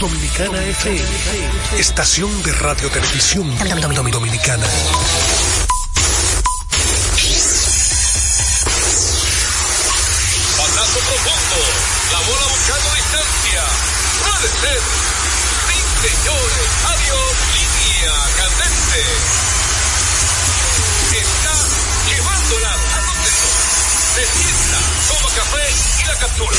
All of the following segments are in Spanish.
Dominicana FM, estación de radio televisión dominicana. Pasazo profundo, la bola buscando distancia. Puede ser. Sí, señores, adiós, línea candente. Está llevándola a donde Se sienta, toma café y la captura.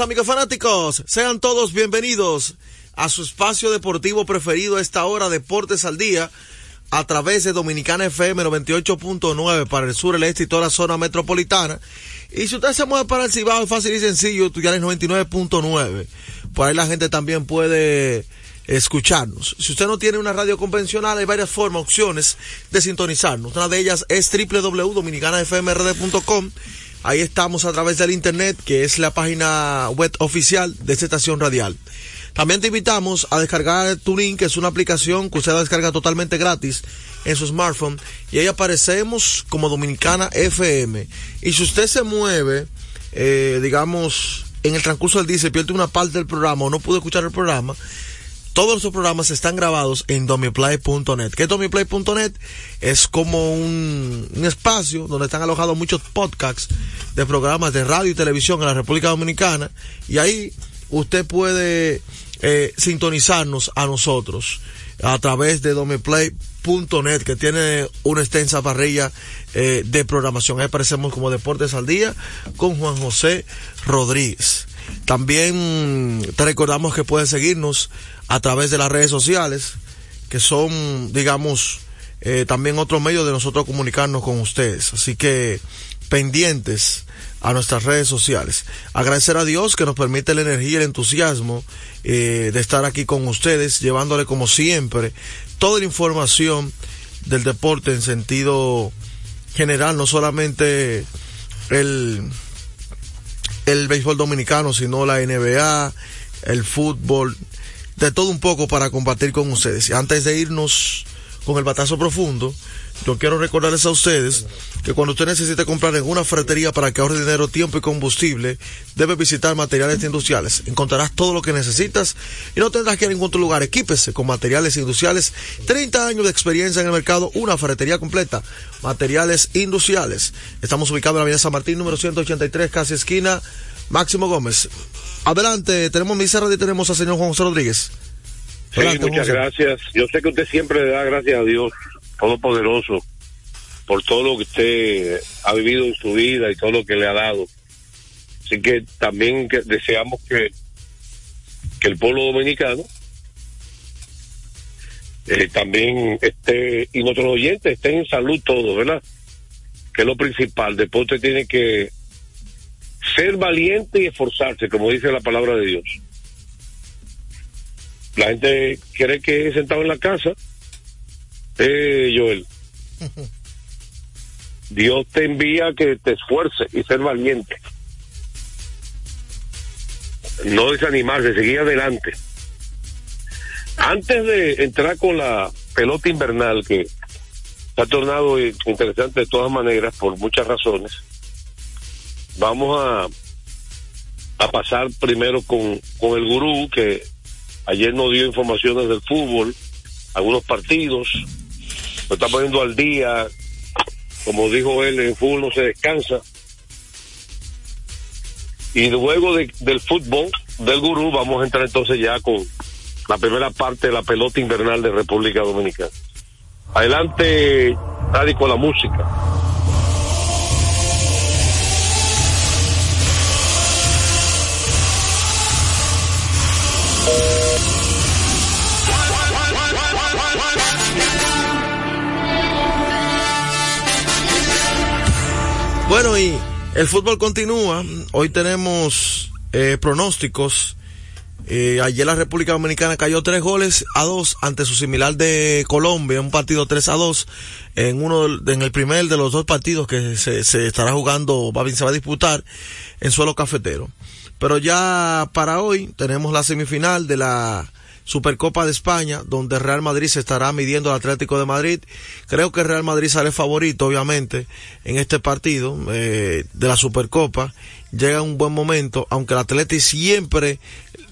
Amigos fanáticos, sean todos bienvenidos a su espacio deportivo preferido a esta hora, Deportes al Día, a través de Dominicana FM 98.9 para el sur, el este y toda la zona metropolitana. Y si usted se mueve para el Cibao, es fácil y sencillo, tú ya eres 99.9. Por ahí la gente también puede escucharnos. Si usted no tiene una radio convencional, hay varias formas, opciones de sintonizarnos. Una de ellas es www.dominicanafmrd.com. Ahí estamos a través del internet, que es la página web oficial de esta estación radial. También te invitamos a descargar TuneIn, que es una aplicación que usted descarga totalmente gratis en su smartphone. Y ahí aparecemos como Dominicana FM. Y si usted se mueve, eh, digamos, en el transcurso del día se pierde una parte del programa o no pudo escuchar el programa, todos nuestros programas están grabados en domiplay.net. ¿Qué es domiplay.net? Es como un, un, espacio donde están alojados muchos podcasts de programas de radio y televisión en la República Dominicana. Y ahí usted puede eh, sintonizarnos a nosotros a través de domiplay.net que tiene una extensa parrilla eh, de programación. Ahí aparecemos como Deportes al Día con Juan José Rodríguez. También te recordamos que puedes seguirnos a través de las redes sociales, que son, digamos, eh, también otro medio de nosotros comunicarnos con ustedes. Así que pendientes a nuestras redes sociales. Agradecer a Dios que nos permite la energía y el entusiasmo eh, de estar aquí con ustedes, llevándole como siempre toda la información del deporte en sentido general, no solamente el, el béisbol dominicano, sino la NBA, el fútbol, de todo un poco para compartir con ustedes. Antes de irnos con el batazo profundo, yo quiero recordarles a ustedes que cuando usted necesite comprar en una ferretería para que ahorre dinero, tiempo y combustible, debe visitar materiales industriales. Encontrarás todo lo que necesitas y no tendrás que ir a ningún otro lugar. Equípese con materiales industriales. 30 años de experiencia en el mercado, una ferretería completa. Materiales industriales. Estamos ubicados en la Avenida San Martín, número 183, casi esquina Máximo Gómez. Adelante, tenemos mi y tenemos al señor Juan José Rodríguez. Adelante, sí, muchas gracias. Yo sé que usted siempre le da gracias a Dios Todopoderoso por todo lo que usted ha vivido en su vida y todo lo que le ha dado. Así que también deseamos que, que el pueblo dominicano eh, también esté, y nuestros oyentes estén en salud todos, ¿verdad? Que es lo principal. Después usted tiene que ser valiente y esforzarse, como dice la palabra de Dios. La gente cree que sentado en la casa. Eh, Joel. Dios te envía que te esfuerces y ser valiente. No desanimarse, seguir adelante. Antes de entrar con la pelota invernal, que se ha tornado interesante de todas maneras por muchas razones, vamos a, a pasar primero con, con el gurú que ayer nos dio informaciones del fútbol, algunos partidos, lo está poniendo al día, como dijo él, en fútbol no se descansa. Y luego de, del fútbol, del gurú, vamos a entrar entonces ya con la primera parte de la pelota invernal de República Dominicana. Adelante, Nadie con la música. Bueno, y el fútbol continúa. Hoy tenemos eh, pronósticos. Eh, ayer la República Dominicana cayó tres goles a dos ante su similar de Colombia, un partido 3 a 2 en uno en el primer de los dos partidos que se, se estará jugando, se va a disputar en suelo cafetero. Pero ya para hoy tenemos la semifinal de la Supercopa de España, donde Real Madrid se estará midiendo al Atlético de Madrid. Creo que Real Madrid sale favorito, obviamente, en este partido eh, de la Supercopa. Llega un buen momento, aunque el Atlético siempre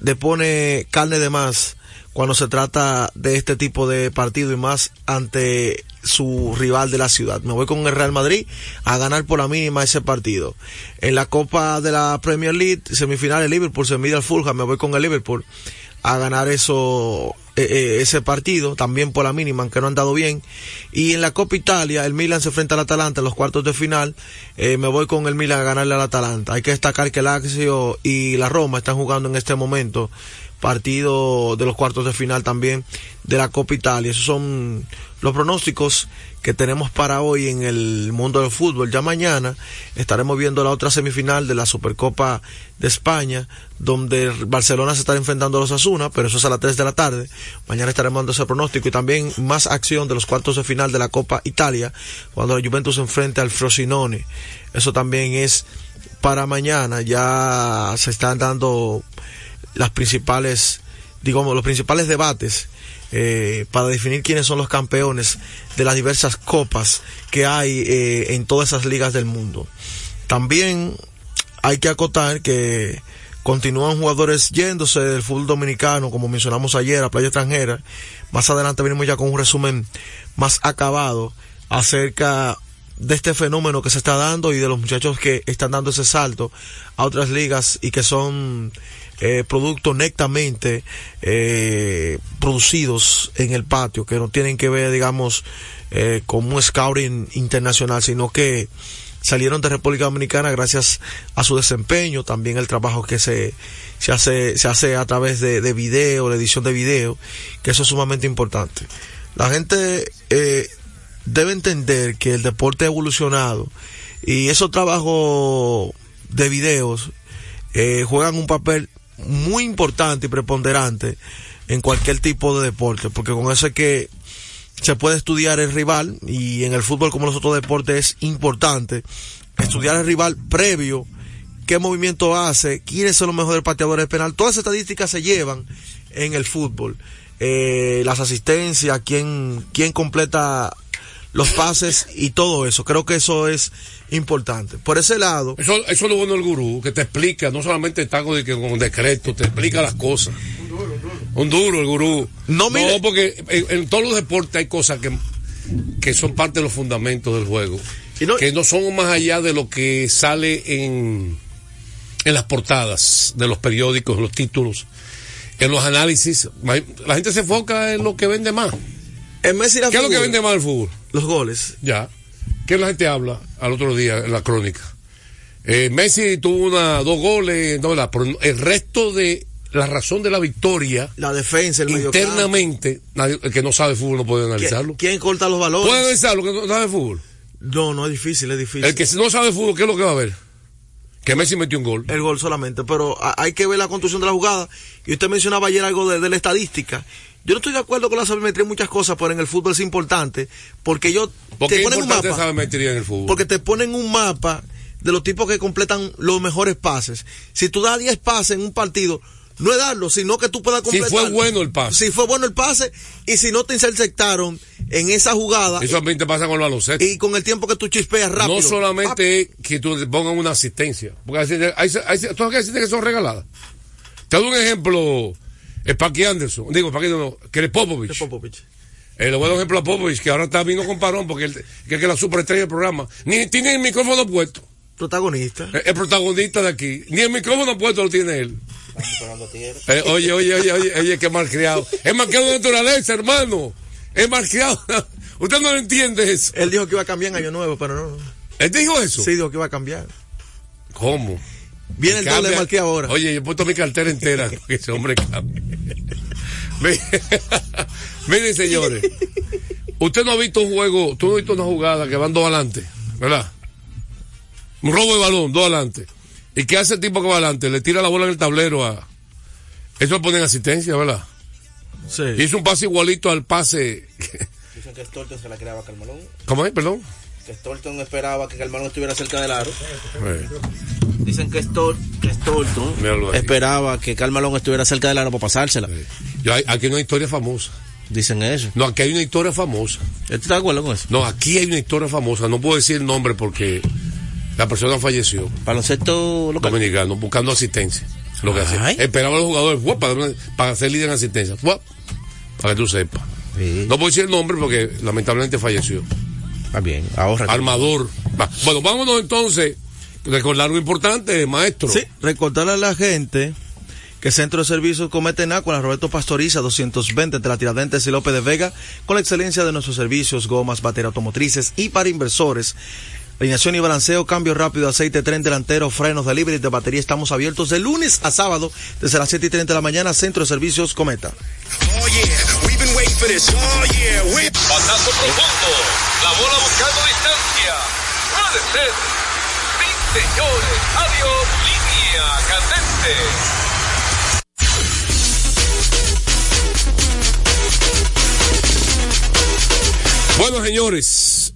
le pone carne de más cuando se trata de este tipo de partido y más ante su rival de la ciudad. Me voy con el Real Madrid a ganar por la mínima ese partido. En la Copa de la Premier League, semifinal el Liverpool se mide al Fulham, me voy con el Liverpool a ganar eso eh, eh, ese partido, también por la mínima, aunque no han dado bien. Y en la Copa Italia, el Milan se enfrenta al Atalanta en los cuartos de final. Eh, me voy con el Milan a ganarle al Atalanta. Hay que destacar que el Lazio y la Roma están jugando en este momento partido de los cuartos de final también de la Copa Italia. Esos son los pronósticos que tenemos para hoy en el mundo del fútbol. Ya mañana estaremos viendo la otra semifinal de la Supercopa de España, donde Barcelona se está enfrentando a los Asuna, pero eso es a las 3 de la tarde. Mañana estaremos dando ese pronóstico y también más acción de los cuartos de final de la Copa Italia, cuando la Juventus se enfrenta al Frosinone. Eso también es para mañana. Ya se están dando las principales, digamos, los principales debates eh, para definir quiénes son los campeones de las diversas copas que hay eh, en todas esas ligas del mundo. También hay que acotar que continúan jugadores yéndose del fútbol dominicano, como mencionamos ayer, a playa extranjera. Más adelante venimos ya con un resumen más acabado acerca de este fenómeno que se está dando y de los muchachos que están dando ese salto a otras ligas y que son eh, productos netamente eh, producidos en el patio, que no tienen que ver, digamos, eh, con un scouting internacional, sino que salieron de República Dominicana gracias a su desempeño, también el trabajo que se, se hace, se hace a través de, de video, la edición de video, que eso es sumamente importante. La gente eh, debe entender que el deporte ha evolucionado y esos trabajos de videos eh, juegan un papel muy importante y preponderante en cualquier tipo de deporte, porque con eso es que se puede estudiar el rival y en el fútbol como los otros deportes es importante estudiar el rival previo, qué movimiento hace, quiénes son los mejores pateadores de penal, todas esas estadísticas se llevan en el fútbol. Eh, las asistencias, quién, quién completa los pases y todo eso. Creo que eso es importante. Por ese lado. Eso, eso es lo bueno del gurú, que te explica, no solamente está con, con decreto, te explica las cosas. Un duro, un duro. Un duro el gurú. No, no porque en, en, todos los deportes hay cosas que, que son parte de los fundamentos del juego. No, que no son más allá de lo que sale en, en las portadas de los periódicos, en los títulos, en los análisis. La gente se enfoca en lo que vende más. En Messi ¿Qué es lo que vende más el fútbol? Los goles. Ya. ¿Qué la gente habla al otro día en la crónica? Eh, Messi tuvo una, dos goles, no, la, pero el resto de la razón de la victoria. La defensa, el Internamente, nadie, el que no sabe fútbol no puede analizarlo. ¿Quién, quién corta los valores? ¿Puede analizarlo que no sabe fútbol? No, no es difícil, es difícil. El que no sabe fútbol, ¿qué es lo que va a ver? Que Messi metió un gol. El gol solamente, pero hay que ver la construcción de la jugada. Y usted mencionaba ayer algo de, de la estadística. Yo no estoy de acuerdo con la sabimetría en muchas cosas, pero en el fútbol es importante porque yo ¿Por te ponen un mapa. en el fútbol? Porque te ponen un mapa de los tipos que completan los mejores pases. Si tú das 10 pases en un partido, no es darlo, sino que tú puedas completar. Si fue bueno el pase. Si fue bueno el pase y si no te interceptaron en esa jugada. Eso también te pasa con el baloncesto. Y con el tiempo que tú chispeas rápido. No solamente es que tú te pongas una asistencia. Porque hay, hay, hay, todas las asistencias que son regaladas. Te doy un ejemplo. Sparky Anderson, digo, Sparky no, que es Popovich. Popovich. Eh, le voy a dar un ejemplo a Popovich, que ahora está vino con parón, porque él, que es que la superestrella del programa. Ni tiene el micrófono puesto. Protagonista. El, el protagonista de aquí. Ni el micrófono puesto lo tiene él. Eh, oye, oye, oye, oye, oye, qué malcriado. Es malcriado de naturaleza, hermano. Es malcriado. Usted no lo entiende eso. Él dijo que iba a cambiar en Año Nuevo, pero no. ¿Él dijo eso? Sí, dijo que iba a cambiar. ¿Cómo? Viene el doble mal que ahora. Oye, yo he puesto mi cartera entera que ese hombre cambie. Miren, señores. Usted no ha visto un juego, tú no has visto una jugada que van dos adelante, ¿verdad? Un robo de balón, dos adelante. ¿Y qué hace el tipo que va adelante? Le tira la bola en el tablero a. Eso lo pone en asistencia, ¿verdad? Sí. Hizo un pase igualito al pase. Dicen que Stolton se la creaba a Carmelón. ¿Cómo es? Perdón. Que Stolton esperaba que Carmelón estuviera cerca del aro. Dicen que, Stolton esperaba que Carmelón estuviera cerca del aro para pasársela. Yo, aquí hay historia famosa. Dicen eso. No, aquí hay una historia famosa. ¿Estás de acuerdo con eso? No, aquí hay una historia famosa. No puedo decir el nombre porque la persona falleció. Baloncesto local. Dominicano, buscando asistencia. Lo que hacía. Esperaba a los jugadores para, para ser líder en asistencia. Para que tú sepas. No puedo decir el nombre porque lamentablemente falleció. Está bien, ahorra. Armador. Bueno, vámonos entonces. Recordar algo importante, maestro. Sí, recordarle a la gente que Centro de Servicios Comete con la Roberto Pastoriza 220 entre la Tiradentes y López de Vega, con la excelencia de nuestros servicios, gomas, baterías automotrices y para inversores. Alineación y balanceo, cambio rápido, aceite, tren delantero, frenos, delivery de batería. Estamos abiertos de lunes a sábado desde las 7 y 30 de la mañana, Centro de Servicios Cometa. Oh, Pasazo profundo, la bola buscando distancia. Puede ser. Señores. Adiós, línea candente. Bueno, señores,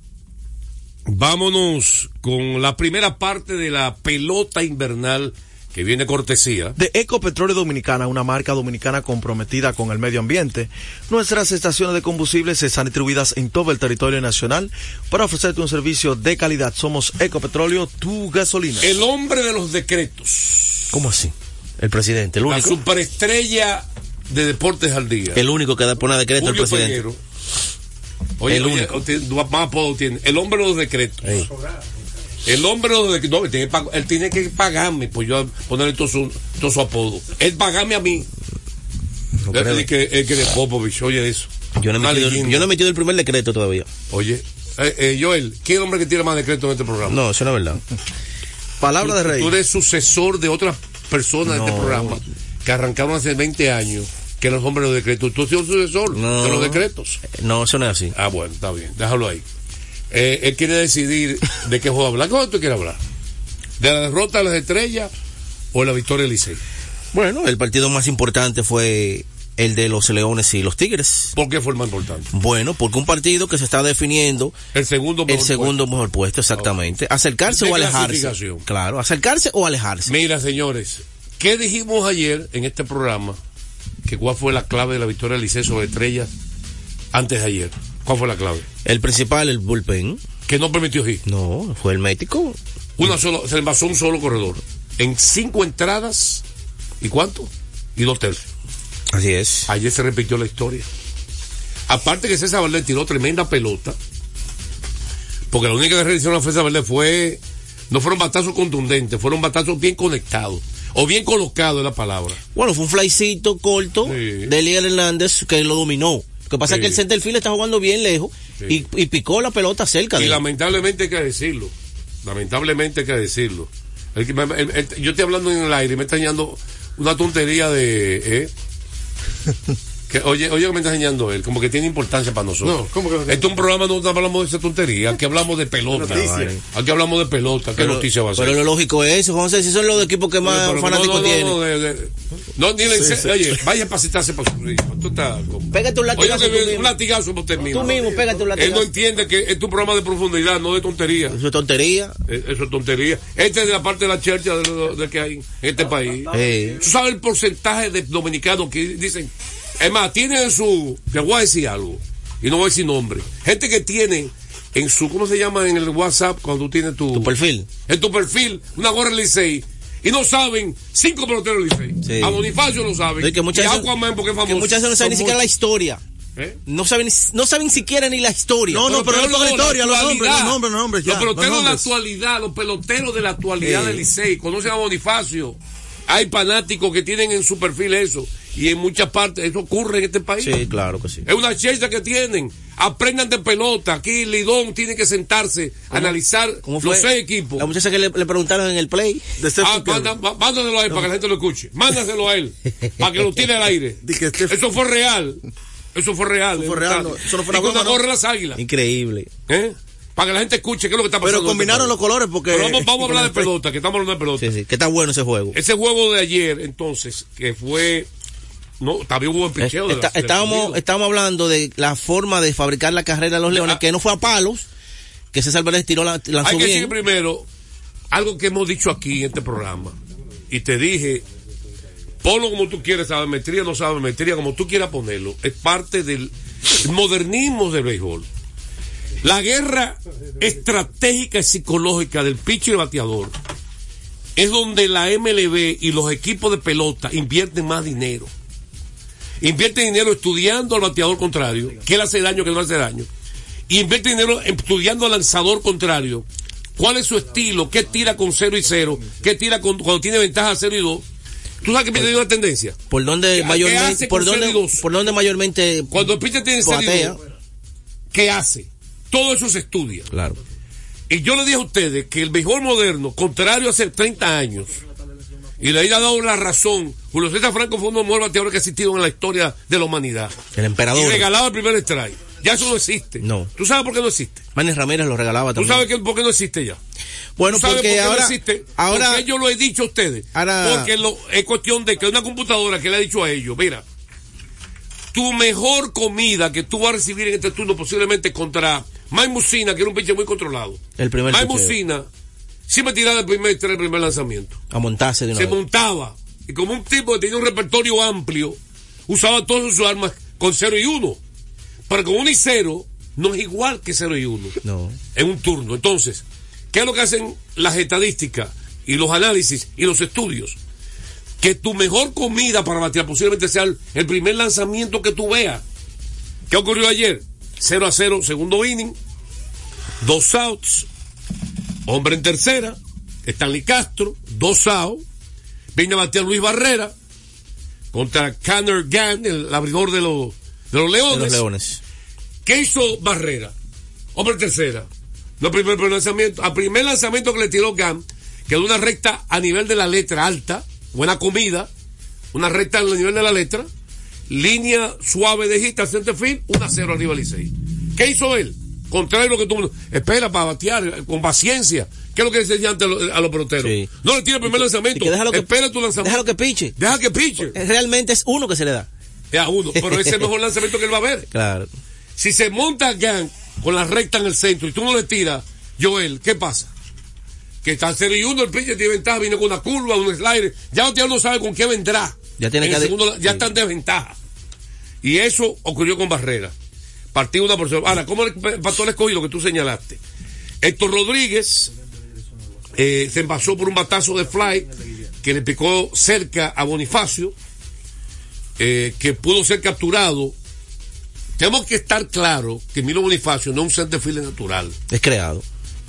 vámonos con la primera parte de la pelota invernal que viene cortesía. De Ecopetróleo Dominicana, una marca dominicana comprometida con el medio ambiente. Nuestras estaciones de combustibles están distribuidas en todo el territorio nacional para ofrecerte un servicio de calidad. Somos Ecopetróleo, tu gasolina. El hombre de los decretos. ¿Cómo así? El presidente, el único. La superestrella de Deportes al Día. El único que da pone decreto el presidente. Oye, el único. más apodo tiene. El hombre de los decretos. El hombre decretos. No, él tiene que pagarme, pues yo ponerle todo su, todo su apodo. Él pagarme a mí. No que, el que de Popovich, oye eso. Yo no, he metido, yo no he metido el primer decreto todavía. Oye, eh, eh, Joel, ¿quién es hombre que tiene más decretos en este programa? No, eso no es verdad. Palabra de rey. Tú eres sucesor de otras personas de este programa que arrancaron hace 20 años que los hombres de los decretos. Tú has sido sucesor de los decretos. No, eso no es así. Ah, bueno, está bien, déjalo ahí. Eh, él quiere decidir de qué juego hablar. ¿Cómo tú quieres hablar? ¿De la derrota de las estrellas o de la victoria del Licey? Bueno, el partido más importante fue el de los Leones y los Tigres. ¿Por qué fue el más importante? Bueno, porque un partido que se está definiendo el segundo mejor el segundo puesto. mejor puesto, exactamente. Acercarse o alejarse. Claro, acercarse o alejarse. Mira, señores, ¿qué dijimos ayer en este programa? que cuál fue la clave de la victoria del Liceo sobre Estrellas antes de ayer. ¿Cuál fue la clave? El principal, el bullpen. Que no permitió hit. No, fue el médico. Una solo, se le envasó un solo corredor. En cinco entradas, ¿y cuánto? Y dos tercios. Así es. Ayer se repitió la historia. Aparte que César Valdés tiró tremenda pelota, porque la única que realizó la César Valdés fue, no fueron batazos contundentes, fueron batazos bien conectados o bien colocado es la palabra. Bueno, fue un flycito corto de Eliel Hernández que lo dominó. Lo que pasa es que el centerfield está jugando bien lejos y, picó la pelota cerca. Y lamentablemente hay que decirlo. Lamentablemente hay que decirlo. yo estoy hablando en el aire y me está enseñando una tontería de... ¿eh? oye, oye, que me está enseñando él, como que tiene importancia para nosotros. No, ¿cómo que no Este es un programa donde hablamos de esa tontería, aquí hablamos de pelota. Aquí hablamos de pelota, ¿qué noticia va a ser? Pero lo lógico es eso, José, si son los equipos que más fanáticos tienen. No, no, ni le oye, vaya para citarse para su hijo. Tú estás Pégate un latigazo. Oye, un latigazo por terminar. Tú mismo, pégate un latigazo. Él no entiende que es tu programa de profundidad, no de tontería. Eso es tontería. Eh, eso es tontería. Esta es la parte de la chercha de, de que hay en este país. ¿Tú sabes el porcentaje de dominicanos que dicen es más, tiene en su. Te voy a decir algo. Y no voy a decir nombre. Gente que tiene en su. ¿Cómo se llama en el WhatsApp cuando tú tienes tu. Tu perfil. En tu perfil, una gorra Licey. Y no saben cinco peloteros Licey. A Bonifacio lo saben. que muchas y Aquaman porque es famoso. Que muchas veces no saben ni siquiera la historia. ¿Eh? No saben no saben siquiera ni la historia. No, no, pero, no, la historia, los nombres, los nombres, los nombres. los peloteros de la actualidad, los peloteros de la actualidad del Licey, conocen a Bonifacio. Hay fanáticos que tienen en su perfil eso y en muchas partes eso ocurre en este país. Sí, claro que sí. Es una ciencia que tienen. Aprendan de pelota. Aquí Lidón tiene que sentarse, analizar los seis equipos. La muchacha que le, preguntaron en el play. ah, mándaselo a él para que la gente lo escuche. Mándaselo a él para que lo tire al aire. Eso fue real. Eso fue real. Eso fue real. No, eso no fue una las águilas. Increíble. ¿Eh? para que la gente escuche qué es lo que está pasando. Pero combinaron los colores porque. vamos, a hablar de pelota, que estamos hablando de pelota. Sí, sí, que está bueno ese juego. Ese juego de ayer, entonces, que fue. No, también hubo picheo. De estábamos, estábamos hablando de la forma de fabricar la carrera de los Leones, ah. que no fue a palos, que César Vélez tiró la, lanzó Hay que decir primero algo que hemos dicho aquí en este programa. Y te dije, ponlo como tú quieres, sabemetría, no sabemetría, como tú quieras ponerlo. Es parte del modernismo del béisbol. La guerra estratégica y psicológica del pitcher y bateador es donde la MLB y los equipos de pelota invierten más dinero. Invierten dinero estudiando al bateador contrario, qué le hace daño, qué no le hace daño. Y invierten dinero estudiando al lanzador contrario, cuál es su estilo, qué tira con 0 y 0, qué tira cuando tiene ventaja 0 y 2. ¿Tú sabes que me una tendencia? ¿Por dónde mayormente? Por dónde, ¿Por dónde mayormente? Cuando el pitcher tiene 0 y 2, ¿qué hace? Todo eso se estudia. Claro. Y yo le dije a ustedes que el béisbol moderno, contrario a hace 30 años, y le haya dado la razón, Julio César Franco fue uno de los mejores bateadores que ha existido en la historia de la humanidad. El emperador. Y regalaba el primer strike. Ya eso no existe. No. ¿Tú sabes por qué no existe? Manes Ramírez lo regalaba también. ¿Tú sabes por qué no existe ya? Bueno, ¿Tú sabes porque por qué ahora, no existe? Ahora, porque yo lo he dicho a ustedes. porque es cuestión de que una computadora que le ha dicho a ellos, mira, tu mejor comida que tú vas a recibir en este turno posiblemente contra Mike Musina, que era un pinche muy controlado. El primer Mike Musina me tiraba el primer, el primer lanzamiento. A montarse de una Se montaba. Y como un tipo que tenía un repertorio amplio, usaba todas sus armas con 0 y 1. Pero con 1 y 0 no es igual que 0 y 1. No. En un turno. Entonces, ¿qué es lo que hacen las estadísticas y los análisis y los estudios? Que tu mejor comida para batear posiblemente sea el primer lanzamiento que tú veas. ¿Qué ocurrió ayer? 0 a 0, segundo inning, dos outs, hombre en tercera, Stanley Castro, dos outs, viene a batear Luis Barrera contra Canner Gann, el abridor de los, de los Leones. De los Leones. ¿Qué hizo Barrera? Hombre en tercera. No primer, lanzamiento. A primer lanzamiento que le tiró Gann, quedó una recta a nivel de la letra alta, buena comida, una recta a nivel de la letra, línea suave de hit al center field, 1 a 0 arriba del 6. ¿Qué hizo él? Contrario a lo que tú espera para batear con paciencia. ¿Qué es lo que dice antes a los peloteros? No le tire el primer lanzamiento. espera tu lanzamiento. Déjalo que piche. Deja que piche. Realmente es uno que se le da. Es a uno, pero ese es el mejor lanzamiento que él va a ver. Claro. Si se monta Gang con la recta en el centro y tú no le tiras, Joel, ¿qué pasa? Que está 0 y 1, el pitcher tiene ventaja, viene con una curva, un slider. Ya usted no sabe con qué vendrá. Ya tiene que segundo, ya está en desventaja. Y eso ocurrió con Barrera. Partido una por Ahora, ¿cómo el escogido que tú señalaste? Héctor Rodríguez eh, se envasó por un batazo de fly que le picó cerca a Bonifacio, eh, que pudo ser capturado. Tenemos que estar claro que Milo Bonifacio no es un centerfield natural. Es creado.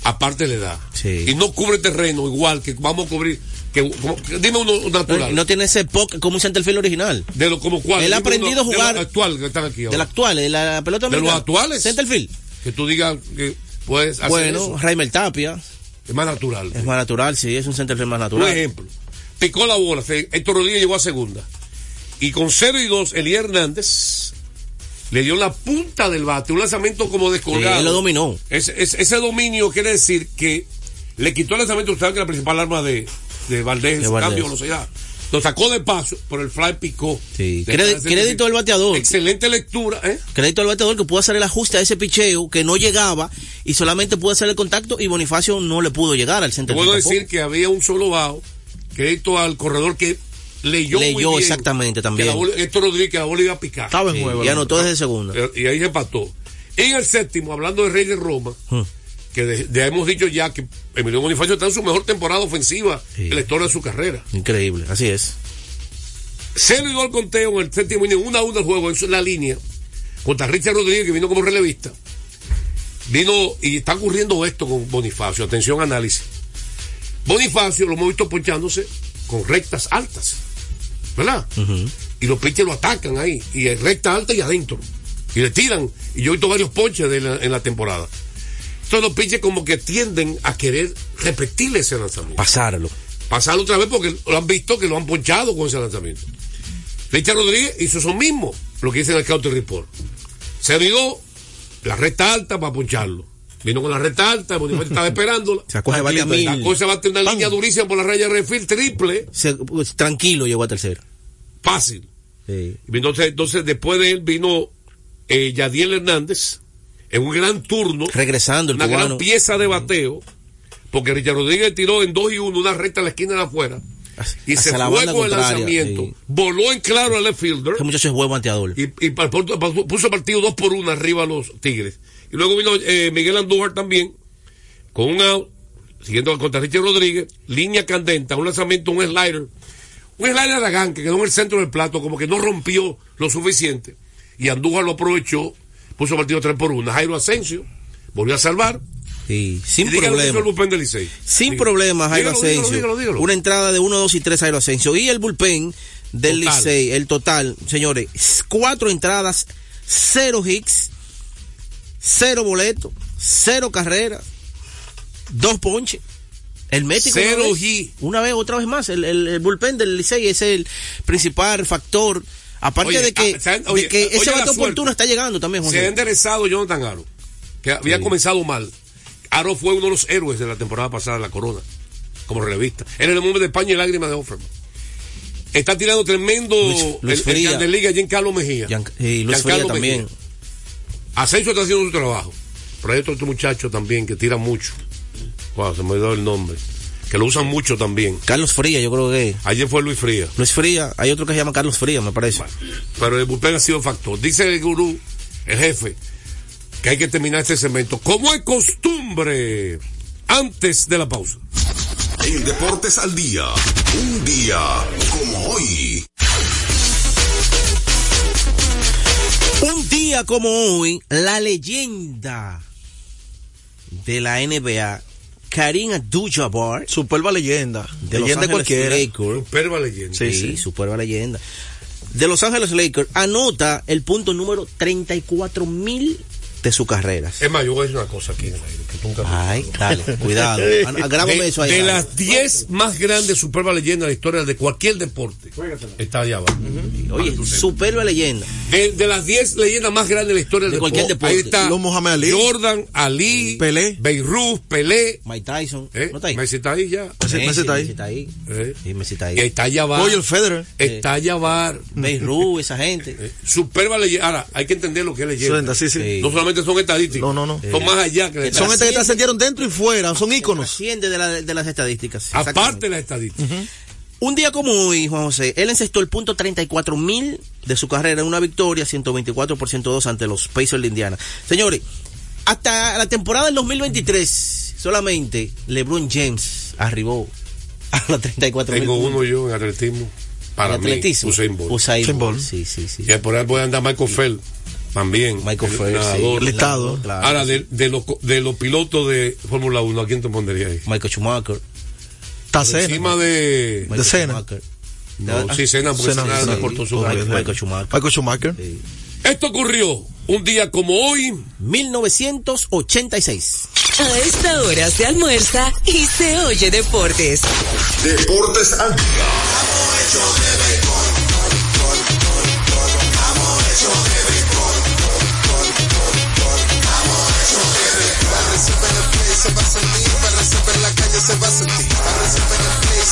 Aparte le da. Y no cubre terreno igual que vamos a cubrir que, dime uno natural. No, tiene ese poke como un centerfield original. De lo como cuál. Él ha aprendido a jugar. De actual que están aquí De la actual, de la pelota De los actuales. Centerfield. Que tú digas que puedes hacer Bueno, Raimel Tapia. Es más natural. Es más natural, sí, es un centerfield más natural. Por ejemplo, picó la bola, Héctor Rodríguez llegó a segunda. Y con 0 y 2, Elías Hernández le dio la punta del bate, un lanzamiento como descolgado. él lo dominó. ese dominio quiere decir que le quitó el lanzamiento, usted que la principal arma de, de Valdés en su cambio velocidad. Lo sacó de paso, pero el fly picó. Sí. Crédito al bateador. Excelente lectura, ¿eh? Crédito al bateador que pudo hacer el ajuste a ese picheo que no llegaba y solamente pudo hacer el contacto y Bonifacio no le pudo llegar al centro. Puedo decir que había un solo bajo. Crédito al corredor que leyó. Leyó exactamente también. esto Rodríguez, que la bola iba a picar. Estaba en juego. y anotó desde segunda. Y ahí se empató. En el séptimo, hablando de Rey de Roma. Hmm que ya hemos dicho ya que Emilio Bonifacio está en su mejor temporada ofensiva en la historia de su carrera. Increíble, así es. Se dio al conteo en el séptimo inning, una a una del juego, eso es la línea, contra Richard Rodríguez, que vino como relevista. Vino, y está ocurriendo esto con Bonifacio, atención, análisis. Bonifacio lo hemos visto ponchándose con rectas altas, ¿verdad? Y los pitchers lo atacan ahí, y es recta alta y adentro. Y le tiran. Y yo he visto varios ponches en la temporada todos los pitchers como que tienden a querer repetirle ese lanzamiento. Pasarlo. Pasarlo otra vez porque lo han visto que lo han ponchado con ese lanzamiento. Richard Rodríguez hizo eso mismo, lo que dice en el counter report. Se dio la recta alta para poncharlo. Vino con la reta alta, estaba esperándola. Se acoge varias mil. La cosa va a tener una línea durísima por la raya de refil, triple, Se- pues, tranquilo llegó a tercero. fácil. Sí. Y Entonces, entonces después de él vino eh, Yadiel Hernández en un gran turno, Regresando el una cubano. gran pieza de bateo, porque Richard Rodríguez tiró en 2 y 1 una recta a la esquina de afuera y se la fue con el lanzamiento, sí. voló en claro al left fielder Ese muchacho es buen bateador. y, puso partido 2 por 1 arriba a los Tigres. Y luego vino eh, Miguel Andújar también con un out, siguiendo contra Richard Rodríguez, línea candenta, un lanzamiento, un slider. Un slider Aragán que quedó en el centro del plato, como que no rompió lo suficiente. Y Andújar lo aprovechó, puso partido 3 por 1. Jairo Asensio volvió a salvar. Sí, sin problema. el bullpen del Licey. Sin Dígalo. problemas, Jairo Asensio. dígalo, dígalo. Una entrada de 1, 2 y 3 Jairo Asensio. Y el bullpen del Total. Licey, el total, señores, cuatro entradas, cero hits, cero boletos, cero carreras, dos ponches. El médico Cero una vez. Una vez, otra vez más. El, el, el bullpen del Licey es el principal factor. Aparte Oye, de que, ah, de que oye ese bate oportuno está llegando también, Se ha José. enderezado Jonathan Aro, que había comenzado mal. Aro fue uno de los héroes de la temporada pasada de la Corona, como relevista. Era el hombre de España y lágrimas de Offerman. Está tirando tremendo Luis- Luis el. Grande Liga Giancarlo Mejía. Gian- y Luis Giancarlo Fría también. Mejía. Asensio está haciendo su trabajo. Pero hay otro, otro muchacho también que tira mucho. Wow, se me olvidó el nombre. Que lo usan mucho también. Carlos Fría, yo creo que. Ayer fue Luis Fría. Luis Fría, hay otro que se llama Carlos Fría, me parece. Pero el bullpen ha sido factor. Dice el gurú, el jefe, que hay que terminar este segmento. Como es costumbre, antes de la pausa. En Deportes al Día, un día como hoy. Un día como hoy, la leyenda de la NBA, Karim Abdul-Jabbar, Superba leyenda. de Los leyenda Ángeles cualquiera. Lakers, Superba leyenda. sí, sí. superba leyenda, de Los Ángeles Lakers, anota el punto número 34 mil de su carrera. Es más, yo voy a decir una cosa aquí en el aire, Ay, dale, cuidado, grábame De, eso ahí. de dale. las 10 más grandes superba leyendas de la historia de cualquier deporte, está allá abajo. Oye, superba leyenda. De, de las 10 leyendas más grandes de la historia De del cualquier deporte. Ahí deporte. está Los Muhammad Ali. Jordan, Ali, Pelé. Beirut, Pelé. Mike Tyson, ¿eh? ¿no está ahí? Messi está ahí ya. Messi- Messi está ahí. Messi está ahí. ¿eh? Sí, Messi está ahí. Está Yavar. Roger Federer. Está Yavar. Beirut, esa gente. Eh, Superba leyenda. Ahora, hay que entender lo que es leyenda. Sí, sí. Sí. No solamente son estadísticos. No, no, no. Son más allá que Son que trascendieron dentro y fuera, son íconos. Asciende de, la- de las estadísticas. Aparte de las estadísticas. Un día como hoy, Juan José, él encestó el punto 34 mil de su carrera en una victoria 124 por 102 ante los Pacers de Indiana. Señores, hasta la temporada del 2023, solamente LeBron James arribó a los 34 mil. Tengo uno yo en atletismo. Para mí, atletismo. Usain Bolt. Usain Usain Bolt. Sí, sí, sí. Y por ahí puede andar Michael Phelps. También. Michael el Phelps, sí. nadador. El listado. Claro. Ahora, de, de, los, de los pilotos de Fórmula 1, ¿a quién te pondría ahí? Michael Schumacher. Por Tacena. encima de. Michael Senna. Schumacher. No, sí, Senna, porque Senna, Senna Senna. reportó su Michael. Michael Schumacher. Michael Schumacher. Sí. Esto ocurrió un día como hoy. 1986. A esta hora se almuerza y se oye deportes. Deportes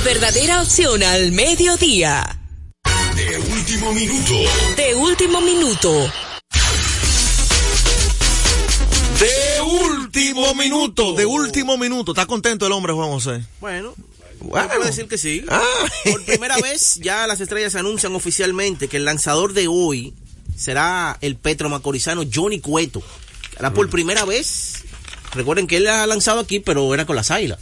La verdadera opción al mediodía. De último minuto. De último minuto. De último minuto. De último minuto. ¿Está contento el hombre, Juan José? Bueno. Puedo decir que sí. Ah. Por primera vez ya las estrellas anuncian oficialmente que el lanzador de hoy será el Petro Macorizano Johnny Cueto. Hará por primera vez. Recuerden que él ha lanzado aquí, pero era con las águilas.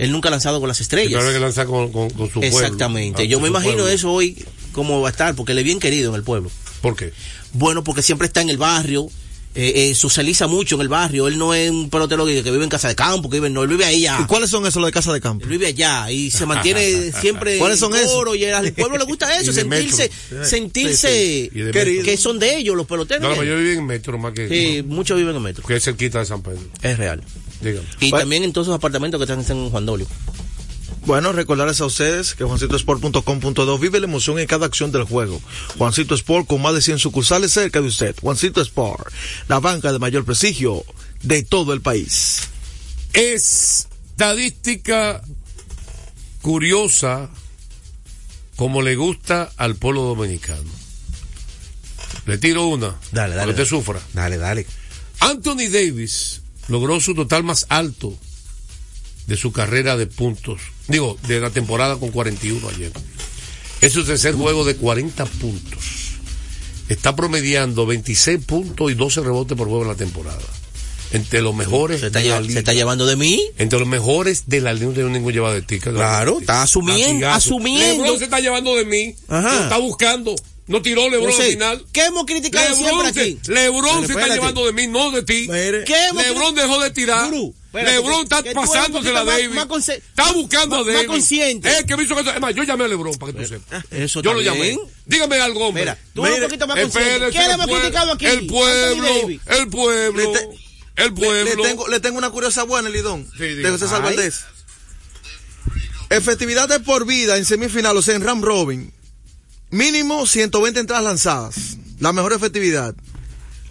Él nunca ha lanzado con las estrellas. Claro que lanza con, con, con su pueblo. Exactamente. Ah, Yo me imagino pueblo. eso hoy cómo va a estar, porque él es bien querido en el pueblo. ¿Por qué? Bueno, porque siempre está en el barrio, eh, eh, socializa mucho en el barrio. Él no es un pelotero que, que vive en casa de campo, que vive, no, él vive ahí ya. ¿Y cuáles son esos los de casa de campo? Él vive allá y se mantiene siempre ¿Cuáles son en esos? coro y al pueblo le gusta eso, sentirse, sentirse Sí, sí. Que son de ellos los peloteros. No, la mayoría viven en Metro más que. Sí, muchos viven en metro. Que es cerquita de San Pedro. Es real. Dígame. Y Bueno. también en todos esos apartamentos que están en Juan Dolio. Bueno, recordarles a ustedes que juancitosport.com.do vive la emoción en cada acción del juego. Juancito Sport con más de 100 sucursales cerca de usted. Juancito Sport, la banca de mayor prestigio de todo el país. Estadística curiosa como le gusta al pueblo dominicano. Le tiro una. Dale, dale, que dale. sufra. Dale, dale. Anthony Davis logró su total más alto de su carrera de puntos. Digo, de la temporada con 41 ayer. Es su tercer juego de 40 puntos. Está promediando 26 puntos y 12 rebotes por juego en la temporada. Entre los mejores Se está, de la lle- se liga. está llevando de mí. Entre los mejores de la liga. No tengo ningún llevado de tica. Claro, está asumiendo- asumiendo. Lebron se está llevando de mí. Ajá. Lo está buscando. No tiró Lebron al final. ¿Qué hemos criticado siempre Lebron, aquí? se, Lebron se está llevando de mí, no de ti. Mire. ¿Qué hemos Lebron dejó de tirar. Lebron está pasándose la conse- está buscando más- a Davis. más consciente. Eh, que me hizo que- Es más, yo llamé a Lebron para que tú sepas. Eso Yo lo llamé. Dígame algo, hombre. Mira, tú eres un poquito más consciente. ¿Qué le hemos criticado aquí? El pueblo, el pueblo, el pueblo. le tengo, le tengo una curiosa buena, Lidón. De José Ay. Salvaldés. Efectividad de por vida en semifinal, o sea, en Ram Robin. Mínimo 120 entradas lanzadas. La mejor efectividad.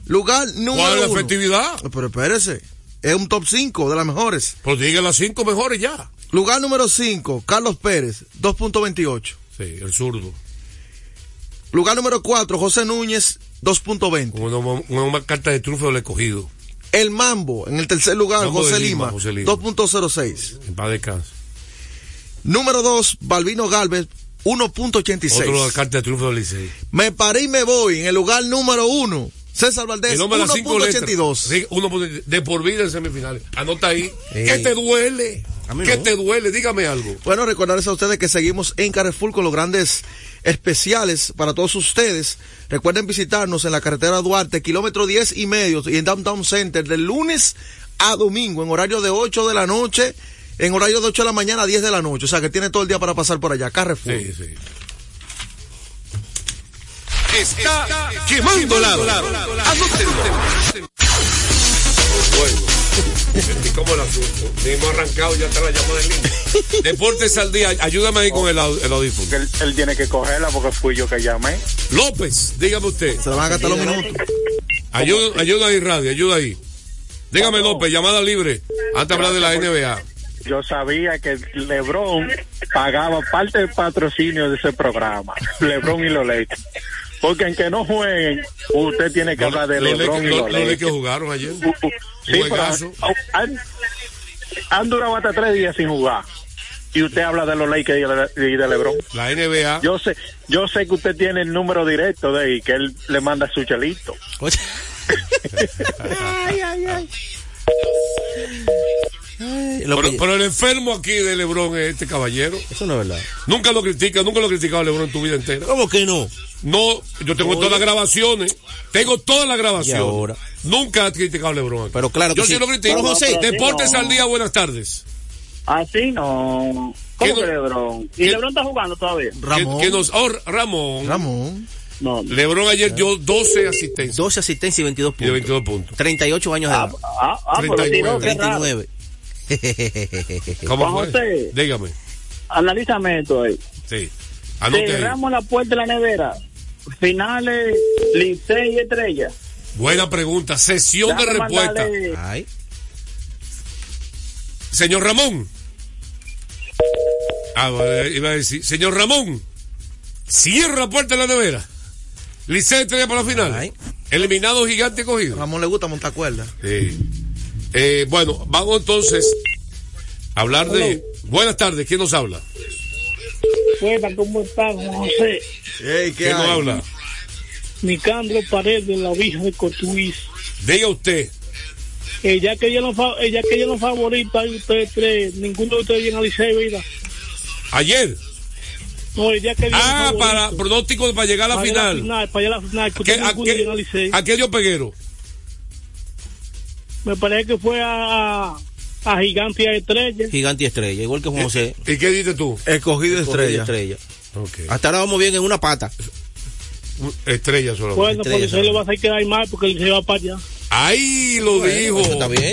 Lugar número ¿Cuál es la uno. efectividad? Pero espérese. Es un top 5 de las mejores. Pues diga las cinco mejores ya. Lugar número 5, Carlos Pérez, 2.28. Sí, el zurdo. Lugar número 4, José Núñez, 2.20. Una, una, una carta de triunfo del escogido. El Mambo, en el tercer lugar, José Lima, Lima, José Lima. 2.06. En paz descanse. Número 2, Balvino Galvez, Otro de la 1.86. carta de triunfo del Licey. Me paré y me voy en el lugar número 1, César Valdés, El hombre de las cinco letras. 1.82. Sí, uno punto- de por vida en semifinales. Anota ahí. ¿Qué te duele? ¿Qué no. te duele? Dígame algo. Bueno, recordarles a ustedes que seguimos en Carrefour con los grandes especiales para todos ustedes. Recuerden visitarnos en la carretera Duarte, kilómetro 10 y medio, y en Downtown Center, de lunes a domingo, en horario de 8 de la noche, en horario de 8 de la mañana a 10 de la noche. O sea que tiene todo el día para pasar por allá. Carrefour. Sí, sí. Está quemando lado. Bueno. ¿Y cómo el asunto? Ni hemos arrancado, ya está la llamada en línea. Deportes al día. Ayúdame ahí con el, el audífono. Él, él tiene que cogerla porque fui yo que llamé. López, dígame usted. Se le van a gastar los minutos. Ayuda, ayuda ahí, radio, ayuda ahí. Dígame, López, llamada libre. Antes de hablar de la NBA. Yo sabía que LeBron pagaba parte del patrocinio de ese programa. LeBron y los Lakers. Porque en que no jueguen, usted tiene que hablar de Los LeBron y los los- los Lakers Lakers. jugaron ayer. Uh, uh, Sí, pero han, han durado hasta tres días sin jugar. Y usted habla de los Lakers y de, y de LeBron. La NBA. Yo sé, yo sé que usted tiene el número directo de ahí, que él le manda su chelito. ay, ay, ay. Ay, Pero, que- pero el enfermo aquí de Lebron es este caballero. Eso no es verdad. Nunca lo critica, nunca lo ha criticado a Lebron en tu vida entera. ¿Cómo que no? No, yo tengo todas las grabaciones. Tengo todas las grabaciones. Y ahora. Nunca ha criticado a Lebron. aquí. Pero claro que yo sí, sí. lo critico. Pero, José, Deportes no. al día, buenas tardes. Así no. ¿Cómo que Lebron? ¿Y Lebron está jugando todavía? Ramón. ¿Qué, nos, oh, Ramón. Ramón. No, Lebron ayer dio 12 asistencias. 12 asistencias y 22 puntos. Y 22 puntos. 38 años de edad. Ah, ah, 39. 39. ¿Cómo fue? José, Dígame. Analízame esto ahí. Sí. Cerramos la puerta de la nevera. Finales, Licey y Estrella. Buena pregunta. Sesión de respuesta. Ay. Señor Ramón. Ah, iba a decir, señor Ramón, cierra la puerta de la nevera. Licey Estrella para la final. Eliminado gigante cogido. Ramón le gusta montar cuerda. Sí. Eh, bueno, vamos entonces a hablar de. Buenas tardes, ¿quién nos habla? Buenas, ¿cómo estás, José? ¿Qué ¿Quién nos habla? Nicandro Pared de la Vija de Cotuís. Diga usted. Ella que ella no, ella que ella no favorita, y ustedes tres, ninguno de ustedes viene a Licey, ¿verdad? Ayer. No, ella que ah, para pronóstico para llegar a la final. para llegar a la final. ¿A qué, a, qué, ¿A qué dio Peguero? Me parece que fue a, a Gigante y Estrella. Gigante y Estrella, igual que Juan José. ¿Y qué dices tú? Escogido, Estrella. estrella. Hasta ahora vamos bien en una pata. Estrella solo. Bueno, porque se le va a hacer quedar mal porque él se va para allá. Ahí lo dijo.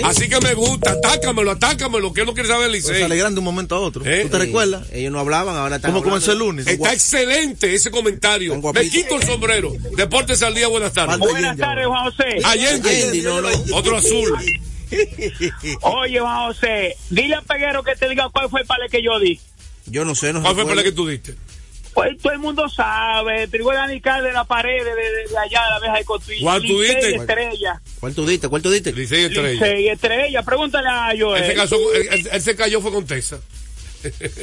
Así que me gusta, atácamelo, atácamelo, que no quiere saber el liceo. Se alegran de un momento a otro. ¿Eh? ¿Tú te recuerdas? Ellos no hablaban, ahora están ¿Cómo comenzó el lunes? Está excelente ese comentario. Me quito el sombrero. Deportes al día, buenas tardes. Buenas tardes, Juan José. Allende. Otro azul. Oye, Juan José, dile a Peguero que te diga cuál fue el pale que yo di. Yo no sé, no ¿Cuál fue el pale que tú diste? Pues todo el mundo sabe, trigo de anical de la pared de, de, de, allá de la vieja de Cotuí. ¿Cuál tú diste? Estrella. ¿Cuál tú diste? ¿Cuál tú diste? Licey Estrella. Licey Estrella, pregúntale a Joel. Él se, casó, él, él, se cayó fue con Tessa.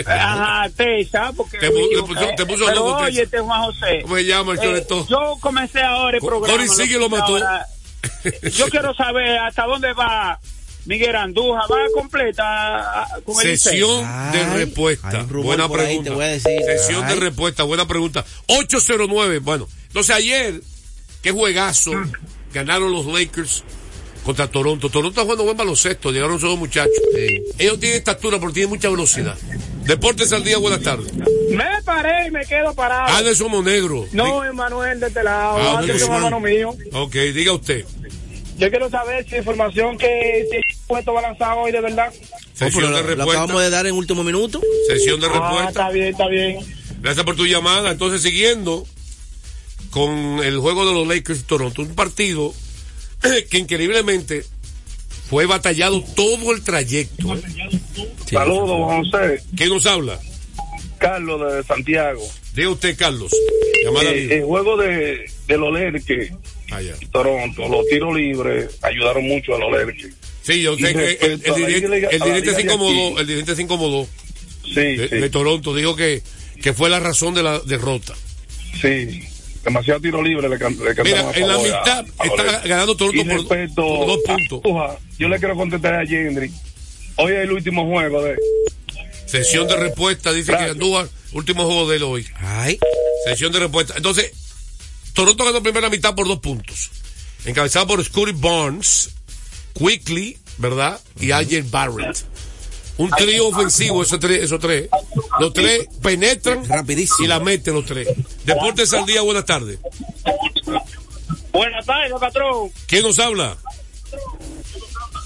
Ajá, Tessa, porque... Te, puso, te, te puso Pero oye, este Juan José. ¿Cómo se llama el eh, Yo comencé ahora el programa. Doris Sigue lo mató. Ahora, yo quiero saber hasta dónde va Miguel Andújar va completa con Sesión de respuesta. Buena pregunta. Sesión de respuesta, buena pregunta. 809. Bueno, entonces ayer, qué juegazo. Ganaron los Lakers contra Toronto. Toronto está jugando buen baloncesto. Llegaron esos dos muchachos. Ellos tienen estatura, pero tienen mucha velocidad. Deportes al día, buenas tardes. Me paré y me quedo parado. Ah, de Somos Negro. No, Emanuel, de este lado. Ah, hermano mío. Ok, diga usted. Yo quiero saber si información que puesto va a lanzar hoy de verdad. Sesión de respuesta. Lo acabamos de dar en último minuto. Sesión de ah, respuesta. está bien, está bien. Gracias por tu llamada. Entonces, siguiendo con el juego de los Lakers y Toronto, un partido que increíblemente fue batallado todo el trayecto. Saludos, José. ¿Quién nos habla? Carlos de Santiago. Diga usted, Carlos. Eh, el juego de, de los Lakers Ah, Toronto, los tiros libres ayudaron mucho a los Lakers. Sí, yo sé que el, dirigente, se incomodó, el dirigente se incomodó. Sí, de, Toronto dijo que, que fue la razón de la derrota. Sí, demasiado tiro libre le, Mira, en la mitad está ganando Toronto por, dos puntos. yo le quiero contestar a Gendry. Hoy es el último juego de. Sesión de respuesta, dice que Andújar, último juego de él hoy. Ay. Sesión de respuesta. Entonces, Toronto ganó primera mitad por dos puntos. Encabezado por Scotty Barnes, Quickly, ¿verdad? Y Ayer Barrett. Un trío ofensivo, esos tres, esos tres. Los tres penetran rapidísimo y la meten los tres. Deportes al día, buenas tardes. Buenas tardes, patrón. ¿Quién nos habla?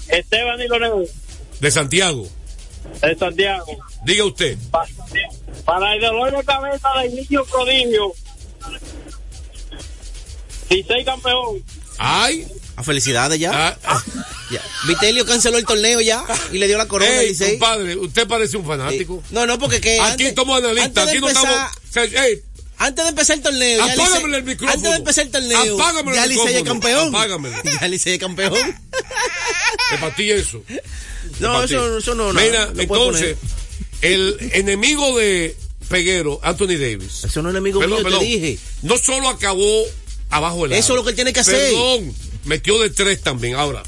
Esteban y Lorenzo. De Santiago. De Santiago. Diga usted. Para el dolor de cabeza del niño prodigio, Licey campeón. Ay. A felicidades ya. Ah, ah. ya. Vitelio canceló el torneo ya y le dio la corona Ey, compadre, usted parece un fanático. No, no, porque que aquí estamos analistas, aquí no estamos. Ey, antes de empezar el torneo. Apágame el micrófono. Antes de empezar el torneo. Apágame ya el micrófono. Ya campeón. Apágamelo. Ya Licey campeón. Ti eso. No, eso, eso no. Mira, no, entonces, el enemigo de Peguero, Anthony Davis. Eso no es enemigo mío, te dije. No solo acabó abajo el Eso es lo que él tiene que hacer. Perdón, metió de tres también. Ahora,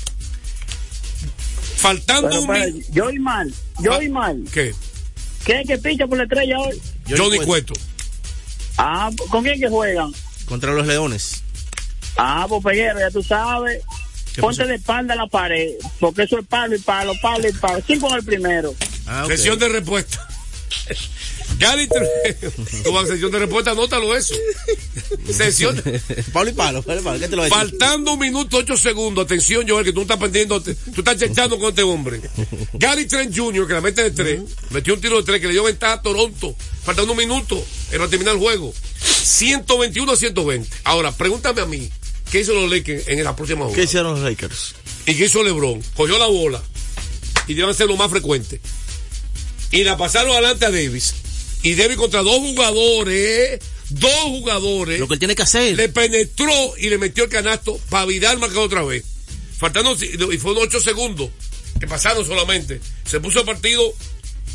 faltando Pero, un. Yo oí mal, yo oí mal. ¿Qué? ¿Quién es que picha por la estrella hoy? Johnny, Cueto. Ah, ¿con quién que juegan? Contra los Leones. Ah, pues Peguero, ya tú sabes. Ponte de espalda a la pared, porque eso es palo y palo, palo y palo. Cinco en el primero. Ah, okay. Sesión de respuesta. Gary tu sesión de respuesta, anótalo eso. Sesión. Palo y palo, palo, palo. ¿Qué te lo Faltando un minuto, ocho segundos. Atención, Joel, que tú estás perdiendo, tú estás chechando con este hombre. Gary Trent Jr., que la mete de tres, metió un tiro de tres que le dio ventaja a Toronto. Faltando un minuto para terminar el juego. 121 a 120. Ahora, pregúntame a mí, ¿qué hizo los Lakers en la próxima jugada? ¿Qué hicieron los Lakers? ¿Y qué hizo LeBron? Cogió la bola y deben ser lo más frecuente. Y la pasaron adelante a Davis. Y Davis contra dos jugadores, dos jugadores. Lo que él tiene que hacer. Le penetró y le metió el canasto para Vidal marcar otra vez. Faltando, y fue unos 8 segundos que pasaron solamente. Se puso el partido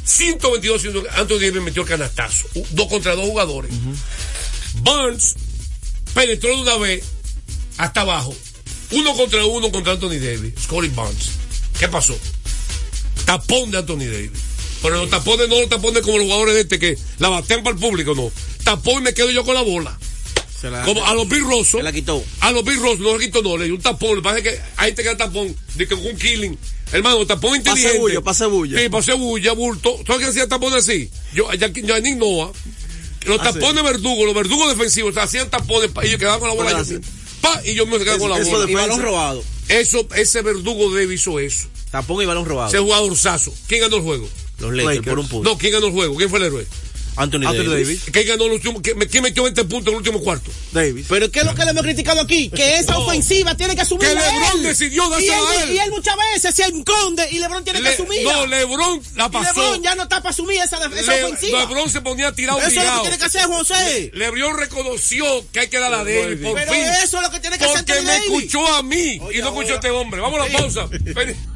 122 segundos. Anthony Davis metió el canastazo. Dos contra dos jugadores. Burns penetró de una vez hasta abajo. Uno contra uno contra Anthony Davis. Scoring Barnes. ¿Qué pasó? Tapón de Anthony Davis. Pero los tapones no los tapones como los jugadores de este que la batean para el público, no. Tapón y me quedo yo con la bola. como a los Bill Rosso. la quitó. A los Bill Rosso no le quitó, no. Le dio un tapón. Parece que ahí te queda tapón. De que un killing. Hermano, tapón inteligente. Pase bulla, pase bulla. Sí, pase bulla, bulto. ¿Sabes qué hacía tapón así? Yo, ya, ya ni Noah. Los ah, tapones verdugos, los verdugos defensivos, hacían tapones y ellos quedaban con la bola. Yo, pa, y yo me quedaba con la bola. Y balón robado. Eso, ese verdugo de hizo eso. Tapón y balón robado. Ese jugador sazo. ¿Quién ganó el juego? Los Lakers, por un punto. No, ¿quién ganó el juego? ¿Quién fue el héroe? Anthony, Davis. ¿Quién ganó el último? ¿Quién metió 20 puntos en el último cuarto? Davis. Pero ¿qué es lo que le hemos criticado aquí? Que esa ofensiva tiene que asumir. Que LeBron decidió darse a él. Y él muchas veces se esconde y LeBron tiene que asumir. No, LeBron la pasó. Y LeBron ya no está para asumir esa, esa ofensiva. LeBron se ponía tirado Eso es lo que tiene que hacer José. LeBron reconoció que hay que dar a Davis. Por Pero fin. eso es lo que tiene que hacer Porque me escuchó a mí y no escuchó a este hombre. Vamos a la pausa.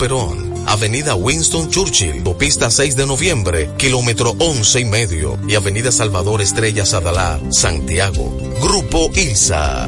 Perón, Avenida Winston Churchill, Pista 6 de noviembre, kilómetro 11 y medio, y Avenida Salvador Estrella Sadalá, Santiago. Grupo ILSA.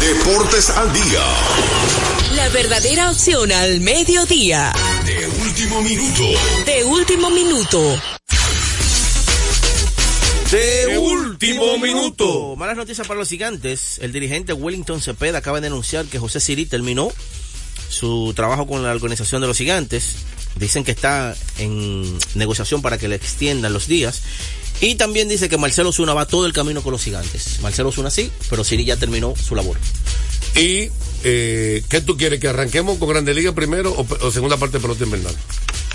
Deportes al día. La verdadera opción al mediodía. De último minuto. De último minuto. De último minuto. Malas noticias para los gigantes. El dirigente Wellington Cepeda acaba de denunciar que José Siri terminó su trabajo con la organización de los gigantes. Dicen que está en negociación para que le extiendan los días. Y también dice que Marcelo Zuna va todo el camino con los gigantes. Marcelo Zuna sí, pero Siri ya terminó su labor. ¿Y eh, qué tú quieres? ¿Que arranquemos con Grandes Ligas primero o, segunda parte de pelota invernal?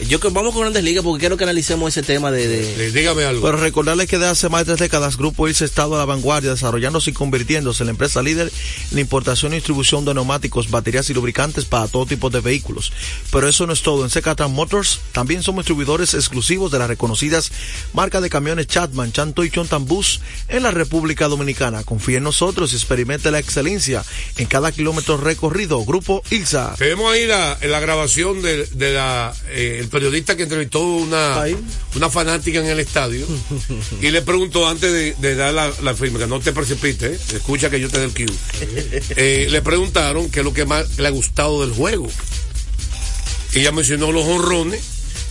Yo que vamos con Grandes Ligas porque quiero que analicemos ese tema de... dígame algo. Pero recordarles que de hace más de tres décadas Grupo ILSA ha estado a la vanguardia desarrollándose y convirtiéndose en la empresa líder en la importación y distribución de neumáticos, baterías y lubricantes para todo tipo de vehículos. Pero eso no es todo. En Secatan Motors también somos distribuidores exclusivos de las reconocidas marcas de camiones Chatman, Chanto y Chontan Bus en la República Dominicana. Confíe en nosotros y experimente la excelencia en cada kilómetro recorrido. Grupo ILSA. Tenemos ahí la, la grabación de, la... Eh, el periodista que entrevistó una, una fanática en el estadio y le preguntó antes de, dar la, firma, que no te precipites, escucha que yo te dé el cue. Eh, le preguntaron qué es lo que más le ha gustado del juego. Ella mencionó los honrones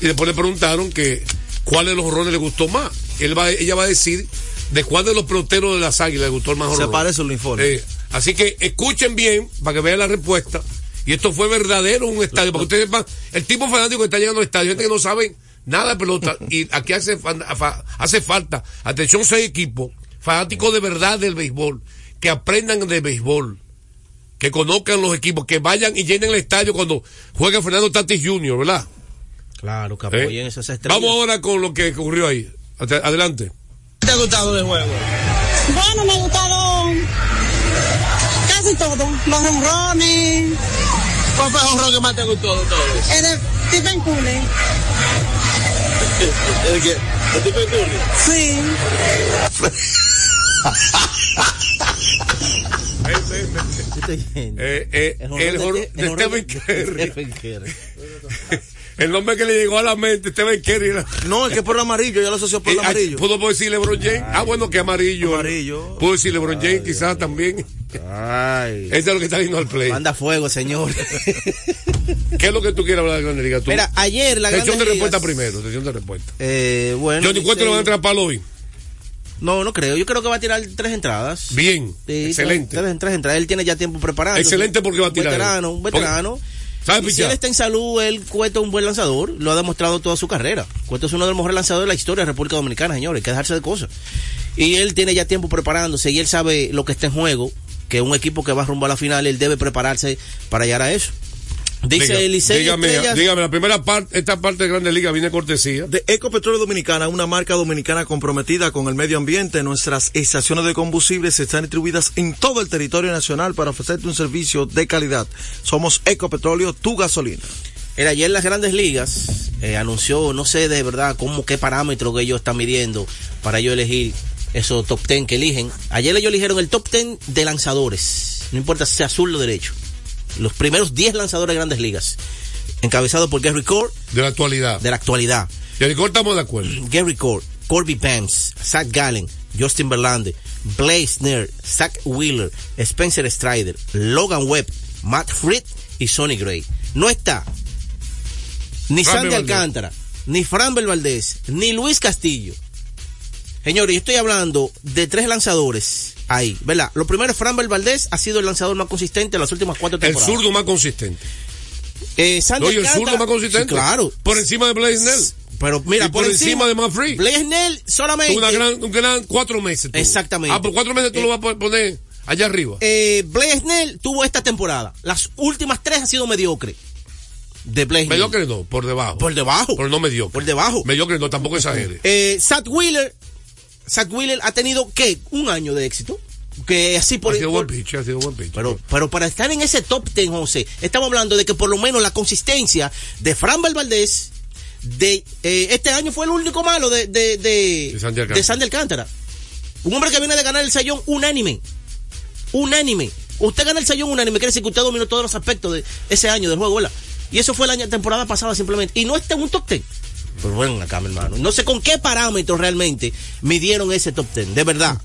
y después le preguntaron que cuál de los honrones le gustó más. Él va, ella va a decir de cuál de los peloteros de las águilas le gustó el más Se parece el uniforme. Eh, Así que escuchen bien para que vean la respuesta. Y esto fue verdadero un estadio. Para que ustedes sepan, el tipo fanático que está llegando al estadio, gente que no sabe nada de pelota. Y aquí hace, hace falta, atención, seis equipos, fanáticos de verdad del béisbol, que aprendan de béisbol, que conozcan los equipos, que vayan y llenen el estadio cuando juega Fernando Tatis Jr., ¿verdad? Claro, que apoyen ¿Eh? esas estrellas. Vamos ahora con lo que ocurrió ahí. Adelante. ¿Qué te ha gustado del juego? Bueno, me ha gustado casi todo. Los ronrones. ¿Cuál fue el honrón que más te gustó de todos? El de Stephen Curry. ¿El qué? ¿El Stephen Curry? Sí. eh, eh, el, el, de Stephen Curry. El nombre que le llegó a la mente, Stephen Curry. No, es que por el amarillo, ya lo asoció por el eh, amarillo. ¿Puedo decir LeBron James? Ah, bueno, que amarillo. Amarillo. Puedo decir LeBron James, quizás también. Ay. Este es lo que está viendo al play. Manda fuego, señor. ¿Qué es lo que tú quieres hablar de Grande Liga? Tú? Mira, ayer la Sesión de respuesta primero, sesión de respuesta. Eh, bueno. Johnny Cuento le va a entrar para hoy. No, no creo. Yo creo que va a tirar tres entradas. Bien. excelente. Tres, tres, entradas. Él tiene ya tiempo preparado. Excelente porque va a tirar. Un veterano, un veterano. Si él está en salud, él Cueto es un buen lanzador. Lo ha demostrado toda su carrera. Cueto es uno de los mejores lanzadores de la historia de República Dominicana, señores. Hay que dejarse de cosas. Y él tiene ya tiempo preparándose y él sabe lo que está en juego. Que un equipo que va rumbo a la final, él debe prepararse para llegar a eso. Dice Eliseo. Dígame, dígame, la primera parte, esta parte de Grande Liga viene cortesía. De Ecopetróleo Dominicana, una marca dominicana comprometida con el medio ambiente. Nuestras estaciones de combustibles están distribuidas en todo el territorio nacional para ofrecerte un servicio de calidad. Somos Ecopetróleo, tu gasolina. Era ayer las grandes ligas eh, anunció, no sé de verdad cómo, qué parámetro que ellos están midiendo para yo elegir esos top ten que eligen. Ayer ellos eligieron el top ten de lanzadores. No importa si sea azul o derecho los primeros 10 lanzadores de grandes ligas, encabezado por Gary Core. De la actualidad. De la actualidad. Gary Core estamos de acuerdo. Gary Core, Corby Pams, Zach Gallen, Justin Verlander, Blaze Nair, Zach Wheeler, Spencer Strider, Logan Webb, Matt Fried y Sonny Gray. No está ni Sandy Alcántara, ni Fran Valdez, ni Luis Castillo. Señores, yo estoy hablando de tres lanzadores ahí, ¿verdad? Lo primero, Fran Valdés ha sido el lanzador más consistente en las últimas cuatro temporadas. El zurdo más consistente. Eh, Oye, el zurdo más consistente. claro. Por encima de Blaze Snell. Pero mira, por, encima, de Manfree. Blaze Snell solamente. Una gran, un gran cuatro meses. Exactamente. Ah, por cuatro meses tú lo vas a poner allá arriba. Eh, Blaze Snell tuvo esta temporada. Las últimas tres han sido mediocre. De Blaze Mediocre no, por debajo. Por debajo. Pero no mediocre. Por debajo. Mediocre no, tampoco exagere. Eh, Zach Wheeler. Zach Wheeler ha tenido, ¿qué? Un año de éxito que así por, ha sido buen pitch, ha sido buen pitch. Pero, pero para estar en ese top ten, José, estamos hablando de que por lo menos la consistencia de Fran Valdés de eh, este año fue el único malo de de, de, de, Sandy Alcántara. Un hombre que viene de ganar el sayón unánime. Unánime. Usted gana el sayón unánime, quiere decir que usted dominó todos los aspectos de ese año del juego, ¿verdad? Y eso fue la temporada pasada simplemente. Y no está en un top ten. Pues bueno, acá, mi hermano. No sé con qué parámetros realmente midieron ese top ten. De verdad.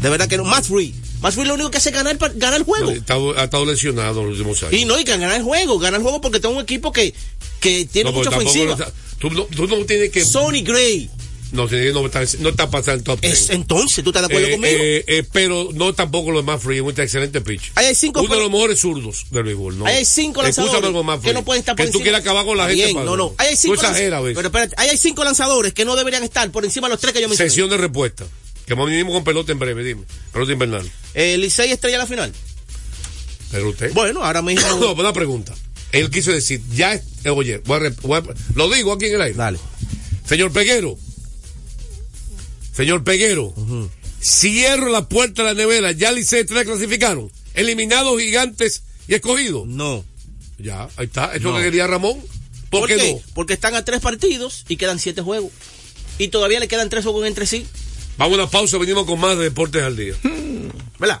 De verdad que no. Más free. Más free lo único que hace es ganar, ganar el juego. ha estado lesionado en los últimos años. Y no, y que ganar el juego. Ganar el juego porque tengo un equipo que, que tiene mucha ofensiva. tú, no, tú no tienes que. Sony Gray. No, no está, no está pasando top es, Entonces, ¿tú estás de acuerdo eh, conmigo? Eh, eh, pero no tampoco lo más free, un excelente pitch. hay cinco Uno de los mejores zurdos del béisbol, ¿no? hay cinco lanzadores que no pueden estar por Que tú quieras acabar con la gente. no, no. hay cinco exageras, Pero espérate, hay cinco lanzadores que no deberían estar por encima de los tres que yo mencioné. Sesión de respuesta. Que venimos con pelota en breve, dime. Pelota invernal. Eh, Licey estrella la final. Pero usted. Bueno, ahora mismo. no, una pregunta. Él quiso decir, ya, oye, lo digo aquí en el aire. Dale. Señor Peguero, Señor Peguero, cierro la puerta de la nevera. ¿Ya Licey tres clasificaron? ¿Eliminados gigantes y escogidos? No. Ya, ahí está. Es lo que quería Ramón. ¿Por, qué, no? Porque están a tres partidos y quedan siete juegos. Y todavía le quedan tres juegos entre sí. Vamos a una pausa, venimos con más de Deportes al Día. ¿Verdad?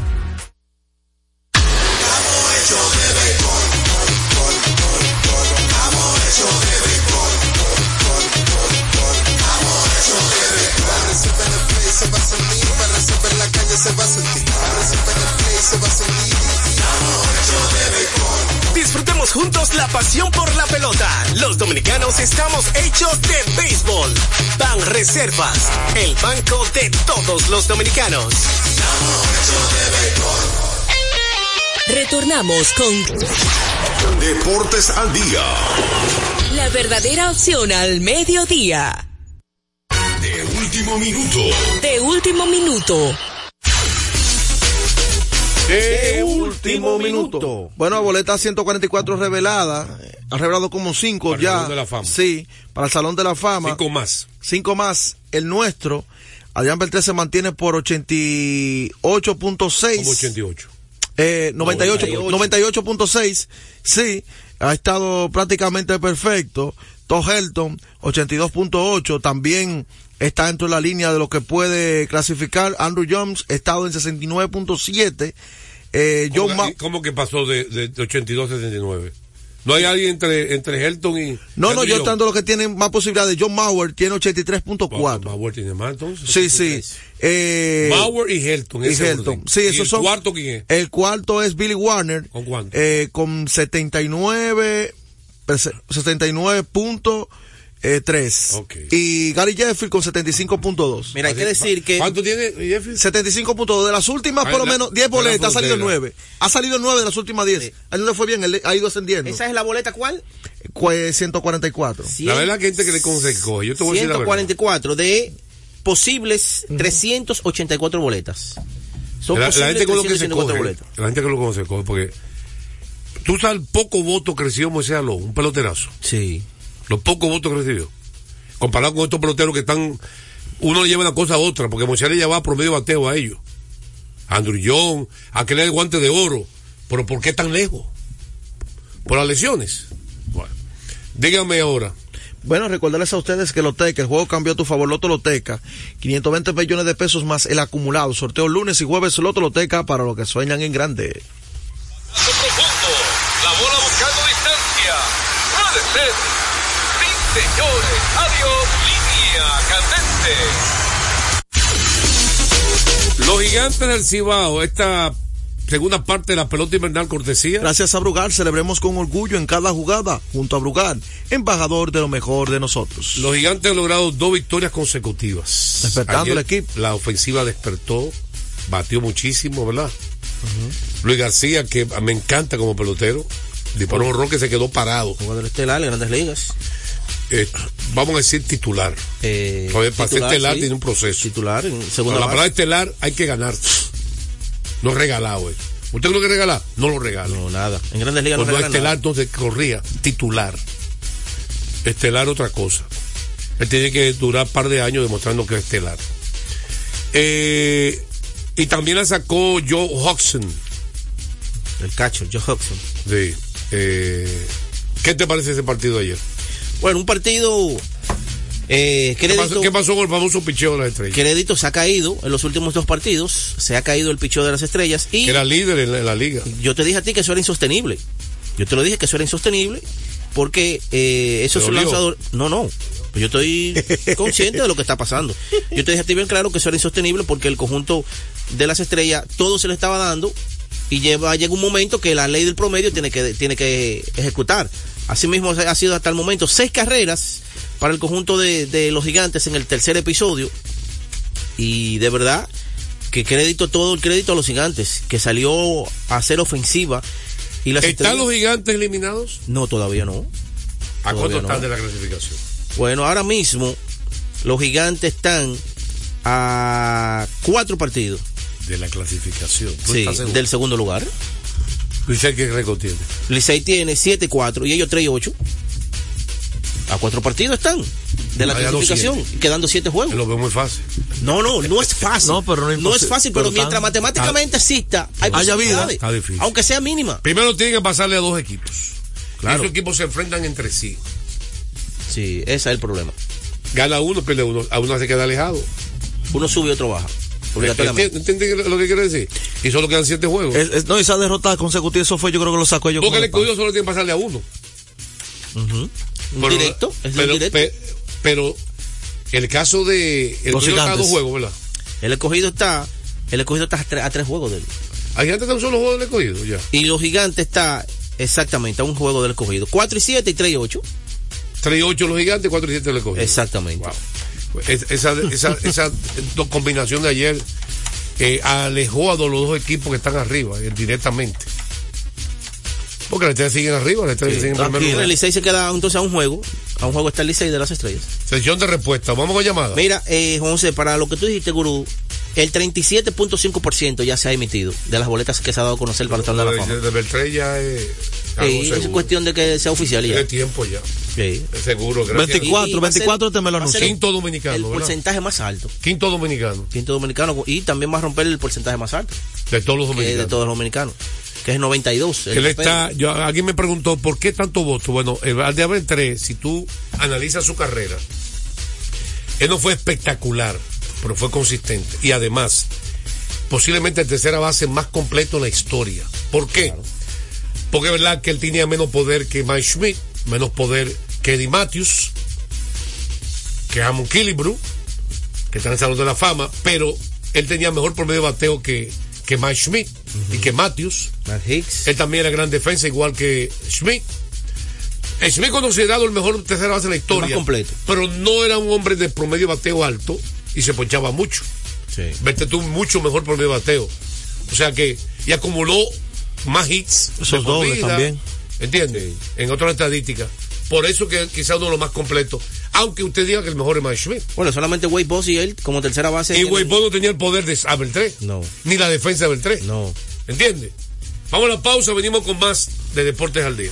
Juntos la pasión por la pelota. Los dominicanos estamos hechos de béisbol. Ban Reservas, el banco de todos los dominicanos. Retornamos con Deportes al día. la verdadera opción al mediodía. De último minuto. De último minuto. De último minuto. Bueno, boleta 144 revelada. Ha revelado como 5 Para el ya. Salón de la Fama. Sí, para el Salón de la Fama. Cinco más. 5 más. El nuestro. Adrián Beltré se mantiene por 88.6. Como 88. Eh, 98, 98.6, sí, ha estado prácticamente perfecto. Tom Helton, 82.8, también está dentro de la línea de lo que puede clasificar. Andrew Jones, ha estado en 69.7. Eh, John ¿Cómo, cómo que pasó de, de, de 82 a 79? ¿No hay alguien entre, entre Helton y... no, no, y yo tanto los que tienen más posibilidades. John Mauer tiene 83.4. Mauer tiene más entonces. Sí, sí. Eh, Mauer y Helton. y Helton. Sí, ¿Y esos el son. cuarto quién es? El cuarto es Billy Warner. ¿Con cuánto? Eh, con 79, perse- 79.3. Y Gary Jeffrey con 75.2. Mira, hay que decir que. ¿Cuánto tiene Jeffrey? 75.2. De las últimas, Ah, por lo la- menos 10 de la boletas, ha salido frontera. 9. Ha salido 9 de las últimas 10. A él no le fue bien, él ha ido ascendiendo. ¿Esa es la boleta cuál? Pues 144. La verdad que hay gente que le consejo. Yo te voy a decir la verdad. 144 de posibles 384 boletas. Son la, la posibles gente con lo que se 384 coge, boletas. la gente con lo que se coge, porque tú sabes el poco voto que recibió Moisés Aló, un peloterazo. Sí. Los pocos votos que recibió. Comparado con estos peloteros que están, uno le lleva una cosa a otra, porque Moisés le llevaba promedio bateo a ellos. Andrew John, aquel el guante de oro. Pero ¿por qué tan lejos? Por las lesiones. Bueno, dígame ahora. Bueno, recordarles a ustedes que Loteca, el juego cambió a tu favor, Loto Loteca, 520 millones de pesos más el acumulado, sorteo lunes y jueves Loto Loteca para los que sueñan en grande. profundo. La bola buscando distancia. Puede ser. Sí, señores. Adiós. Línea candente. Los gigantes del Cibao, esta segunda parte de la pelota invernal cortesía. Gracias a Brugal, celebremos con orgullo en cada jugada, junto a Brugal, embajador de lo mejor de nosotros. Los gigantes han logrado dos victorias consecutivas. Despertando Ayer el equipo. La ofensiva despertó, batió muchísimo, ¿verdad? Luis García, que me encanta como pelotero, disparó un horror que se quedó parado. Jugador estelar en grandes ligas. Eh, vamos a decir titular. Eh, Joder, para ser estelar sí. tiene un proceso. Titular en segunda la palabra estelar hay que ganar. No regalado, eh. ¿Usted lo que regala? No lo regala. No, nada. En grandes ligas no Cuando regala estelar, nada. entonces corría. Titular. Estelar, otra cosa. Él tiene que durar un par de años demostrando que es estelar. Eh, y también la sacó Joe Hodgson. El catcher, Joe Hodgson. Sí. Eh, ¿Qué te parece ese partido de ayer? Bueno, un partido. Eh, ¿Qué pasó, qué pasó con el famoso picheo de las estrellas? crédito se ha caído en los últimos dos partidos. Se ha caído el picheo de las estrellas. Y Que era líder en la, en la liga. yo te dije a ti que eso era insostenible. Yo te lo dije que eso era insostenible porque eh, eso ¿Te es un lanzador. No, no. Pues yo estoy consciente de lo que está pasando. Yo te dije a ti bien claro que eso era insostenible porque el conjunto de las estrellas todo se le estaba dando y lleva, llega un momento que la ley del promedio tiene que, tiene que ejecutar. Asimismo ha sido hasta el momento seis carreras para el conjunto de, de los gigantes en el tercer episodio. Y de verdad que crédito, todo el crédito a los gigantes, que salió a ser ofensiva. Y las ¿Están los gigantes eliminados? No, todavía no. ¿A cuánto están de la clasificación? Bueno, ahora mismo los gigantes están a cuatro partidos. De la clasificación. Sí, del segundo lugar. Licey qué récord tiene? Licey tiene 7-4 y ellos 3-8. A cuatro partidos están de la clasificación, quedando siete juegos. Lo veo muy fácil. No, no, no es fácil. no, pero no, no es fácil, pero, mientras matemáticamente exista, hay haya vida. Está difícil. Aunque sea mínima. Primero tienen que pasarle a dos equipos. Claro. esos equipos se enfrentan entre sí. Sí, ese es el problema. Gana uno, pierde uno. A uno se queda alejado. Uno sube y otro baja. ¿Entiendes lo que quiero decir? Y solo quedan siete juegos. no, esa derrota consecutiva, eso fue, yo creo que lo sacó ellos. Porque el escogido solo tiene que pasarle a uno. directo, es pero, directo. pero el caso de. El Los escogido está a dos juegos, ¿verdad? El escogido está. El escogido está a tres, a tres juegos de él. ¿Hay gigantes está un solo juego del escogido? Ya. Y los gigantes está exactamente a un juego del escogido. 4 y 7 y 3 y 8. 3 y 8 los gigantes, 4 y 7 el escogido. Exactamente. Wow. Esa, esa, esa combinación de ayer eh, alejó a los dos equipos que están arriba eh, directamente. Porque las estrellas siguen arriba, las estrellas sí, siguen en primer lugar. El Licey se queda entonces a un juego. A un juego está el Licey de las estrellas. Sesión de respuesta. Vamos con llamada. Mira, eh, José, para lo que tú dijiste, Gurú, el 37.5% ya se ha emitido de las boletas que se ha dado a conocer para estar de la fama. De, de Beltré ya es. Sí, es cuestión de que sea oficial ya. Tiene tiempo ya. Sí. Seguro. Gracias. 24, 24 te me lo anunció. Quinto dominicano. El ¿verdad? porcentaje más alto. Quinto dominicano. Quinto dominicano. Y también va a romper el porcentaje más alto. De todos los dominicanos. de todos los dominicanos. Que es 92. Él está, yo, alguien me preguntó, ¿por qué tanto voto? Bueno, el Alde Beltré, si tú analizas su carrera, él no fue espectacular, pero fue consistente. Y además, posiblemente el tercera base más completo en la historia. ¿Por qué? Claro. Porque es verdad que él tenía menos poder que Mike Schmidt, menos poder que Eddie Matthews, que Hamon Killebrew, que está en el Salón de la Fama, pero él tenía mejor promedio de bateo que, que Mike Schmidt uh -huh. y que Matthews. Matt Hicks. Él también era gran defensa, igual que Schmidt. Schmidt considerado el mejor tercera base de la historia. más completo. Pero no era un hombre de promedio de bateo alto y se ponchaba mucho. Sí. Vete tú mucho mejor promedio de bateo. O sea que, y acumuló más hits. Esos dobles vida, también. ¿Entiendes? Sí. En otras estadísticas. Por eso que quizá uno de los más completos. Aunque usted diga que el mejor es Mike Schmidt. Bueno, solamente Wade Boss y él como tercera base. Y Wade Boss no tenía el poder de Abel 3. No. Ni la defensa de Abel 3. No. ¿Entiendes? Vamos a la pausa, venimos con más de Deportes al Día.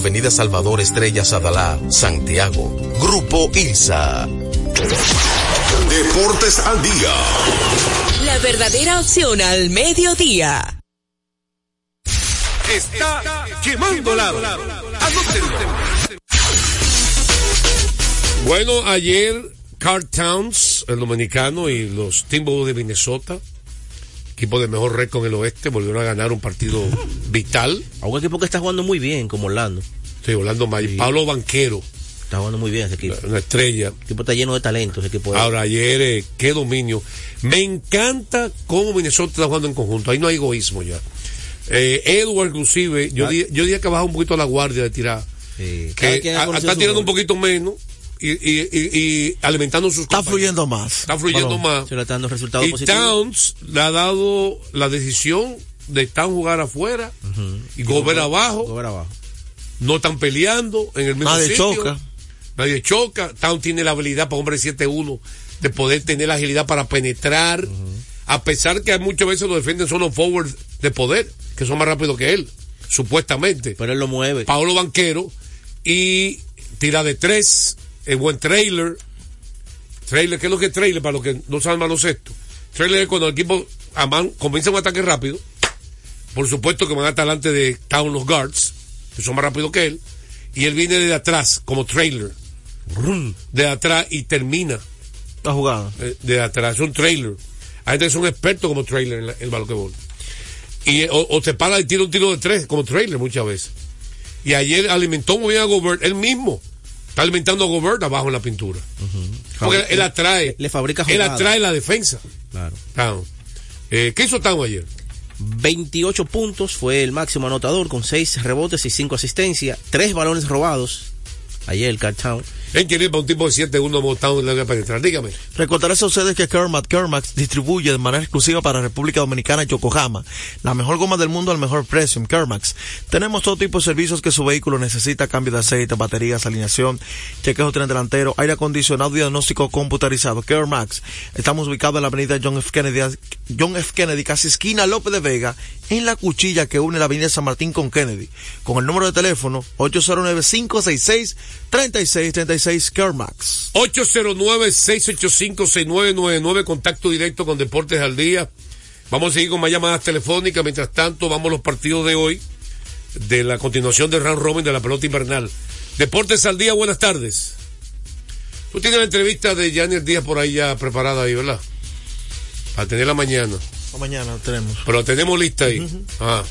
Avenida Salvador Estrella Sadalá, Santiago. Grupo ILSA. Deportes al día. La verdadera opción al mediodía. Está quemando lado. Bueno, ayer Carl Towns, el dominicano, y los Timberwolves de Minnesota equipo de mejor récord en el oeste, volvieron a ganar un partido vital. A un equipo que está jugando muy bien, como Orlando. Sí, Orlando May. Sí. Pablo Banquero. Está jugando muy bien ese equipo. Una estrella. El equipo está lleno de talento, ese equipo. Ahora, ayer, eh, qué dominio. Me encanta cómo Minnesota está jugando en conjunto. Ahí no hay egoísmo ya. Eh, Edward, inclusive, yo, di, yo diría que baja un poquito la guardia de tirar. Sí. Que a, está tirando un poquito menos y, y, y, y alimentando sus Está fluyendo más. Está fluyendo Balón. más. Se le está dando resultados Y positivos. Towns le ha dado la decisión de estar jugar afuera y Gobert abajo. Gobert abajo. No están peleando en el mismo Nadie sitio. choca. Nadie choca. Towns tiene la habilidad para hombre 7-1 de poder tener la agilidad para penetrar. A pesar que muchas veces lo defienden son los forwards de poder, que son más rápidos que él, supuestamente. Pero él lo mueve. Paolo Banquero y tira de tres, es buen trailer. Trailer, ¿qué es lo que es trailer para los que no saben baloncesto? Trailer es cuando el equipo aman, comienza un ataque rápido. Por supuesto que van hasta delante de Town los guards, que son más rápidos que él. Y él viene de atrás como trailer. De atrás y termina La jugada. eh, de atrás. Es un trailer. Hay gente que son expertos como trailer en la- el baloncesto. Y, eh, o, o te para y tira un tiro de tres como trailer muchas veces. Y ayer alimentó muy bien a Gobert, él mismo. Está alimentando a Gobert abajo en la pintura. Porque él, él atrae. Le fabrica Él atrae la defensa. Claro. Town. Eh, ¿Qué hizo Town ayer? 28 puntos, fue el máximo anotador con 6 rebotes y 5 asistencias, 3 balones robados. Ayer el Cartown. Él ir para un tipo de 7-1 como Town le voy a penetrar. Dígame. Recordarles a ustedes que Kermax, Kermax distribuye de manera exclusiva para República Dominicana Yokohama la mejor goma del mundo al mejor precio en Kermax. Tenemos todo tipo de servicios que su vehículo necesita, cambio de aceite, baterías, alineación, chequeo tren delantero, aire acondicionado diagnóstico computarizado. Kermax. Estamos ubicados en la avenida John F. Kennedy, John F. Kennedy, casi esquina López de Vega, en la cuchilla que une la avenida San Martín con Kennedy. Con el número de teléfono 809-566-3636 Kermax. 809-685-6999, contacto directo con Deportes al Día. Vamos a seguir con más llamadas telefónicas. Mientras tanto, vamos a los partidos de hoy, de la continuación del round robin de la pelota invernal. Deportes al Día, buenas tardes. Tú tienes la entrevista de Janet Díaz por ahí ya preparada ahí, ¿verdad? Para tenerla mañana. Mañana tenemos. Pero la tenemos lista ahí. Ah.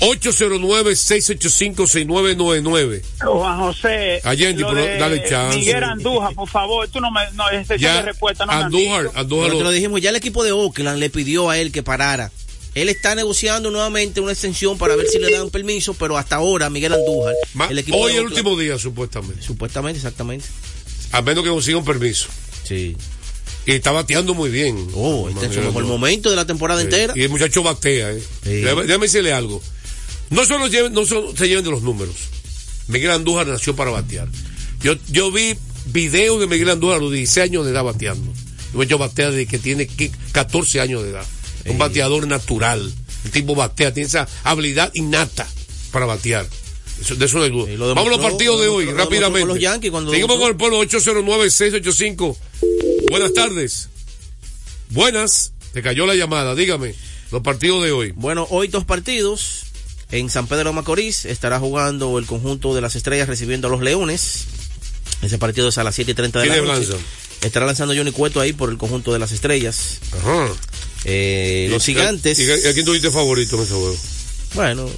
809-685-6999. Juan José. Allende, lo pero dale chance. Miguel Andújar, por favor, tú no me. No, ese Ya, de respuesta no me Andújar, dicho. Andújar Pero te lo- lo dijimos, ya el equipo de Oakland le pidió a él que parara. Él está negociando nuevamente una extensión para ver si le dan permiso, pero hasta ahora Miguel Andújar, Ma- el equipo hoy de el último día, supuestamente. Supuestamente, exactamente. A menos que consiga un permiso. Sí. Y está bateando muy bien. Oh, está en su mejor momento de la temporada Sí. entera. Y el muchacho batea, ¿eh? Sí. Déjame, déjame decirle algo. No solo, lleven, no solo se lleven de los números. Miguel Andújar nació para batear. Yo, yo vi videos de Miguel Andújar a los 16 años de edad bateando. El muchacho batea desde que tiene qui- 14 años de edad. Un bateador natural. El tipo batea, tiene esa habilidad innata para batear. Eso- de eso no hay duda. Vamos a los partidos de hoy, rápidamente. con los Yankees cuando Seguimos con el pueblo 809-685. Buenas tardes. Buenas. Te cayó la llamada, dígame. Los partidos de hoy. Bueno, hoy dos partidos. En San Pedro de Macorís estará jugando el conjunto de las estrellas recibiendo a los Leones. Ese partido es a las 7 y 30 de la ¿Quién noche. lanza? Estará lanzando Johnny Cueto ahí por el conjunto de las estrellas. Ajá. Eh, los ¿Y- gigantes. ¿Y, y a quién tuviste favorito en ese juego? Bueno.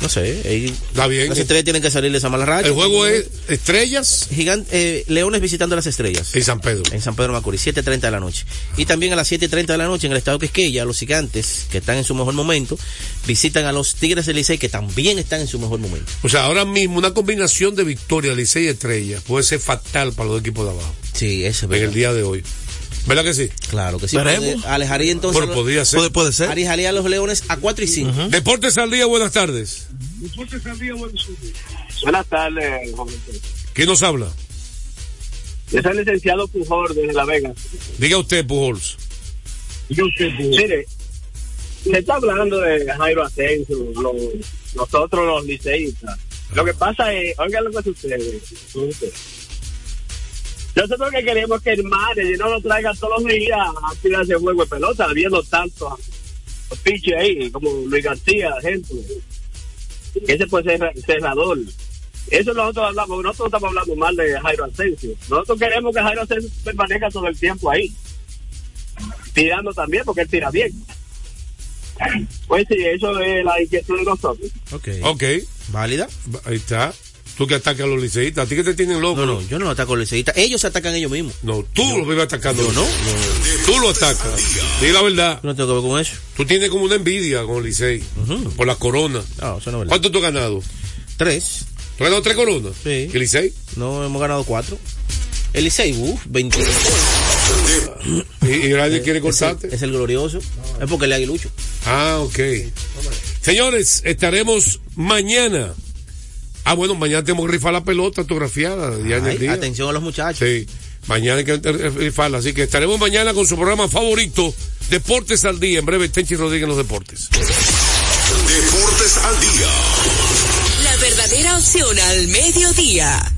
No sé. ahí- Está bien. Las estrellas tienen que salir de esa mala racha. El juego es Estrellas Gigan- eh, Leones visitando las estrellas. en San Pedro. En San Pedro Macorís, 7.30 de la noche. Y también a las 7.30 de la noche en el estado Quisqueya, los gigantes, que están en su mejor momento, visitan a los Tigres del Licey, que también están en su mejor momento. O sea, ahora mismo una combinación de victoria, Licey y Estrella puede ser fatal para los equipos de abajo. Sí, ese es En verdad. el día de hoy. ¿Verdad que sí? Claro que sí. Veremos. Alejaría entonces. Pero podría ser. Puede, puede ser. Alejaría a los Leones a 4 y 5. Deportes al día, buenas tardes. Buenas tardes, Juan José. ¿Quién nos habla? Yo soy el licenciado Pujol desde La Vega. Diga usted, Pujols. Mire, se está hablando de Jairo Asensio, lo- nosotros los liceístas. Lo que pasa es, oigan lo que sucede. sucede. Nosotros que queremos que el manager no nos traiga todos los días a tirarse juego de pelota, viendo tantos los piches ahí, como Luis García, ejemplo. Ese puede ser cerrador. Eso nosotros hablamos, nosotros estamos hablando mal de Jairo Asensio. Nosotros queremos que Jairo Asensio permanezca todo el tiempo ahí. Tirando también, porque él tira bien. Pues sí, eso es la inquietud de nosotros. Ok. Ok. ¿Válida? Ahí está. Tú que atacas a los liceístas. ¿A ti que te tienen loco? No, no, yo no ataco a los liceístas. Ellos se atacan ellos mismos. No, tú lo vives atacando. Yo no. Tú lo atacas. Dí la verdad. Yo no tengo que ver con eso. Tú tienes como una envidia con el Licey. Por la corona. No, eso no es verdad. ¿Cuánto tú has ganado? Tres. ¿Tú has ganado 3 con 1? Sí. ¿El Licey? No, hemos ganado 4. El Licey, uff, 20. ¿Y, y nadie quiere cortarte? Es el glorioso. Es porque le aguilucho. Ah, ok. Señores, estaremos mañana. Ah, bueno, mañana tenemos que rifar la pelota autografiada. Ay, atención a los muchachos. Sí, mañana hay que rifarla. Así que estaremos mañana con su programa favorito, Deportes al Día. En breve, Tenchi Rodríguez en los deportes. Deportes al día. La verdadera opción al mediodía.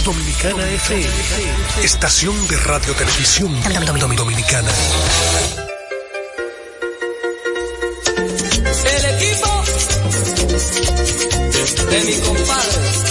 Dominicana FM, estación de radio televisión dominicana. El equipo de mi compadre.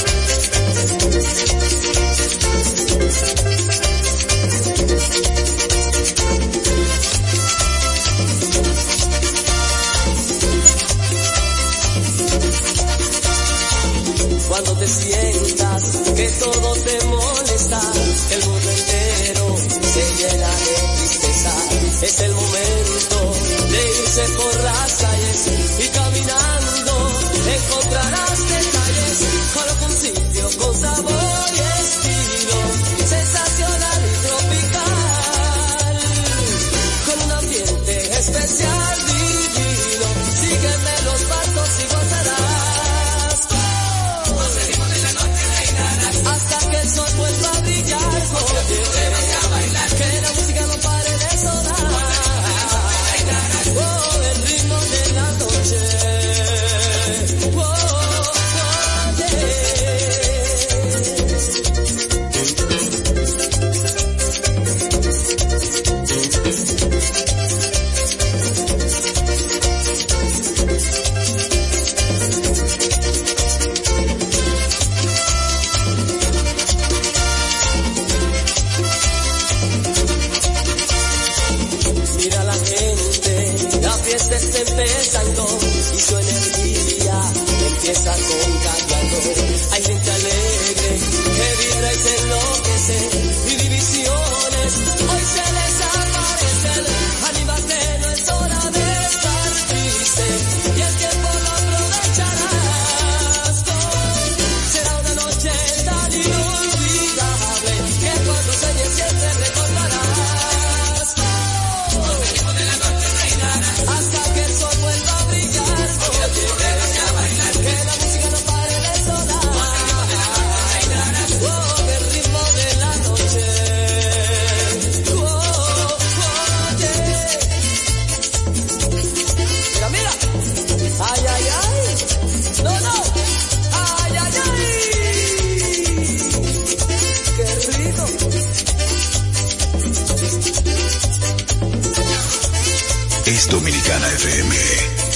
Cuando te sientas que todo te molesta, el mundo entero se llena de tristeza. Es el momento de irse por las Dominicana FM.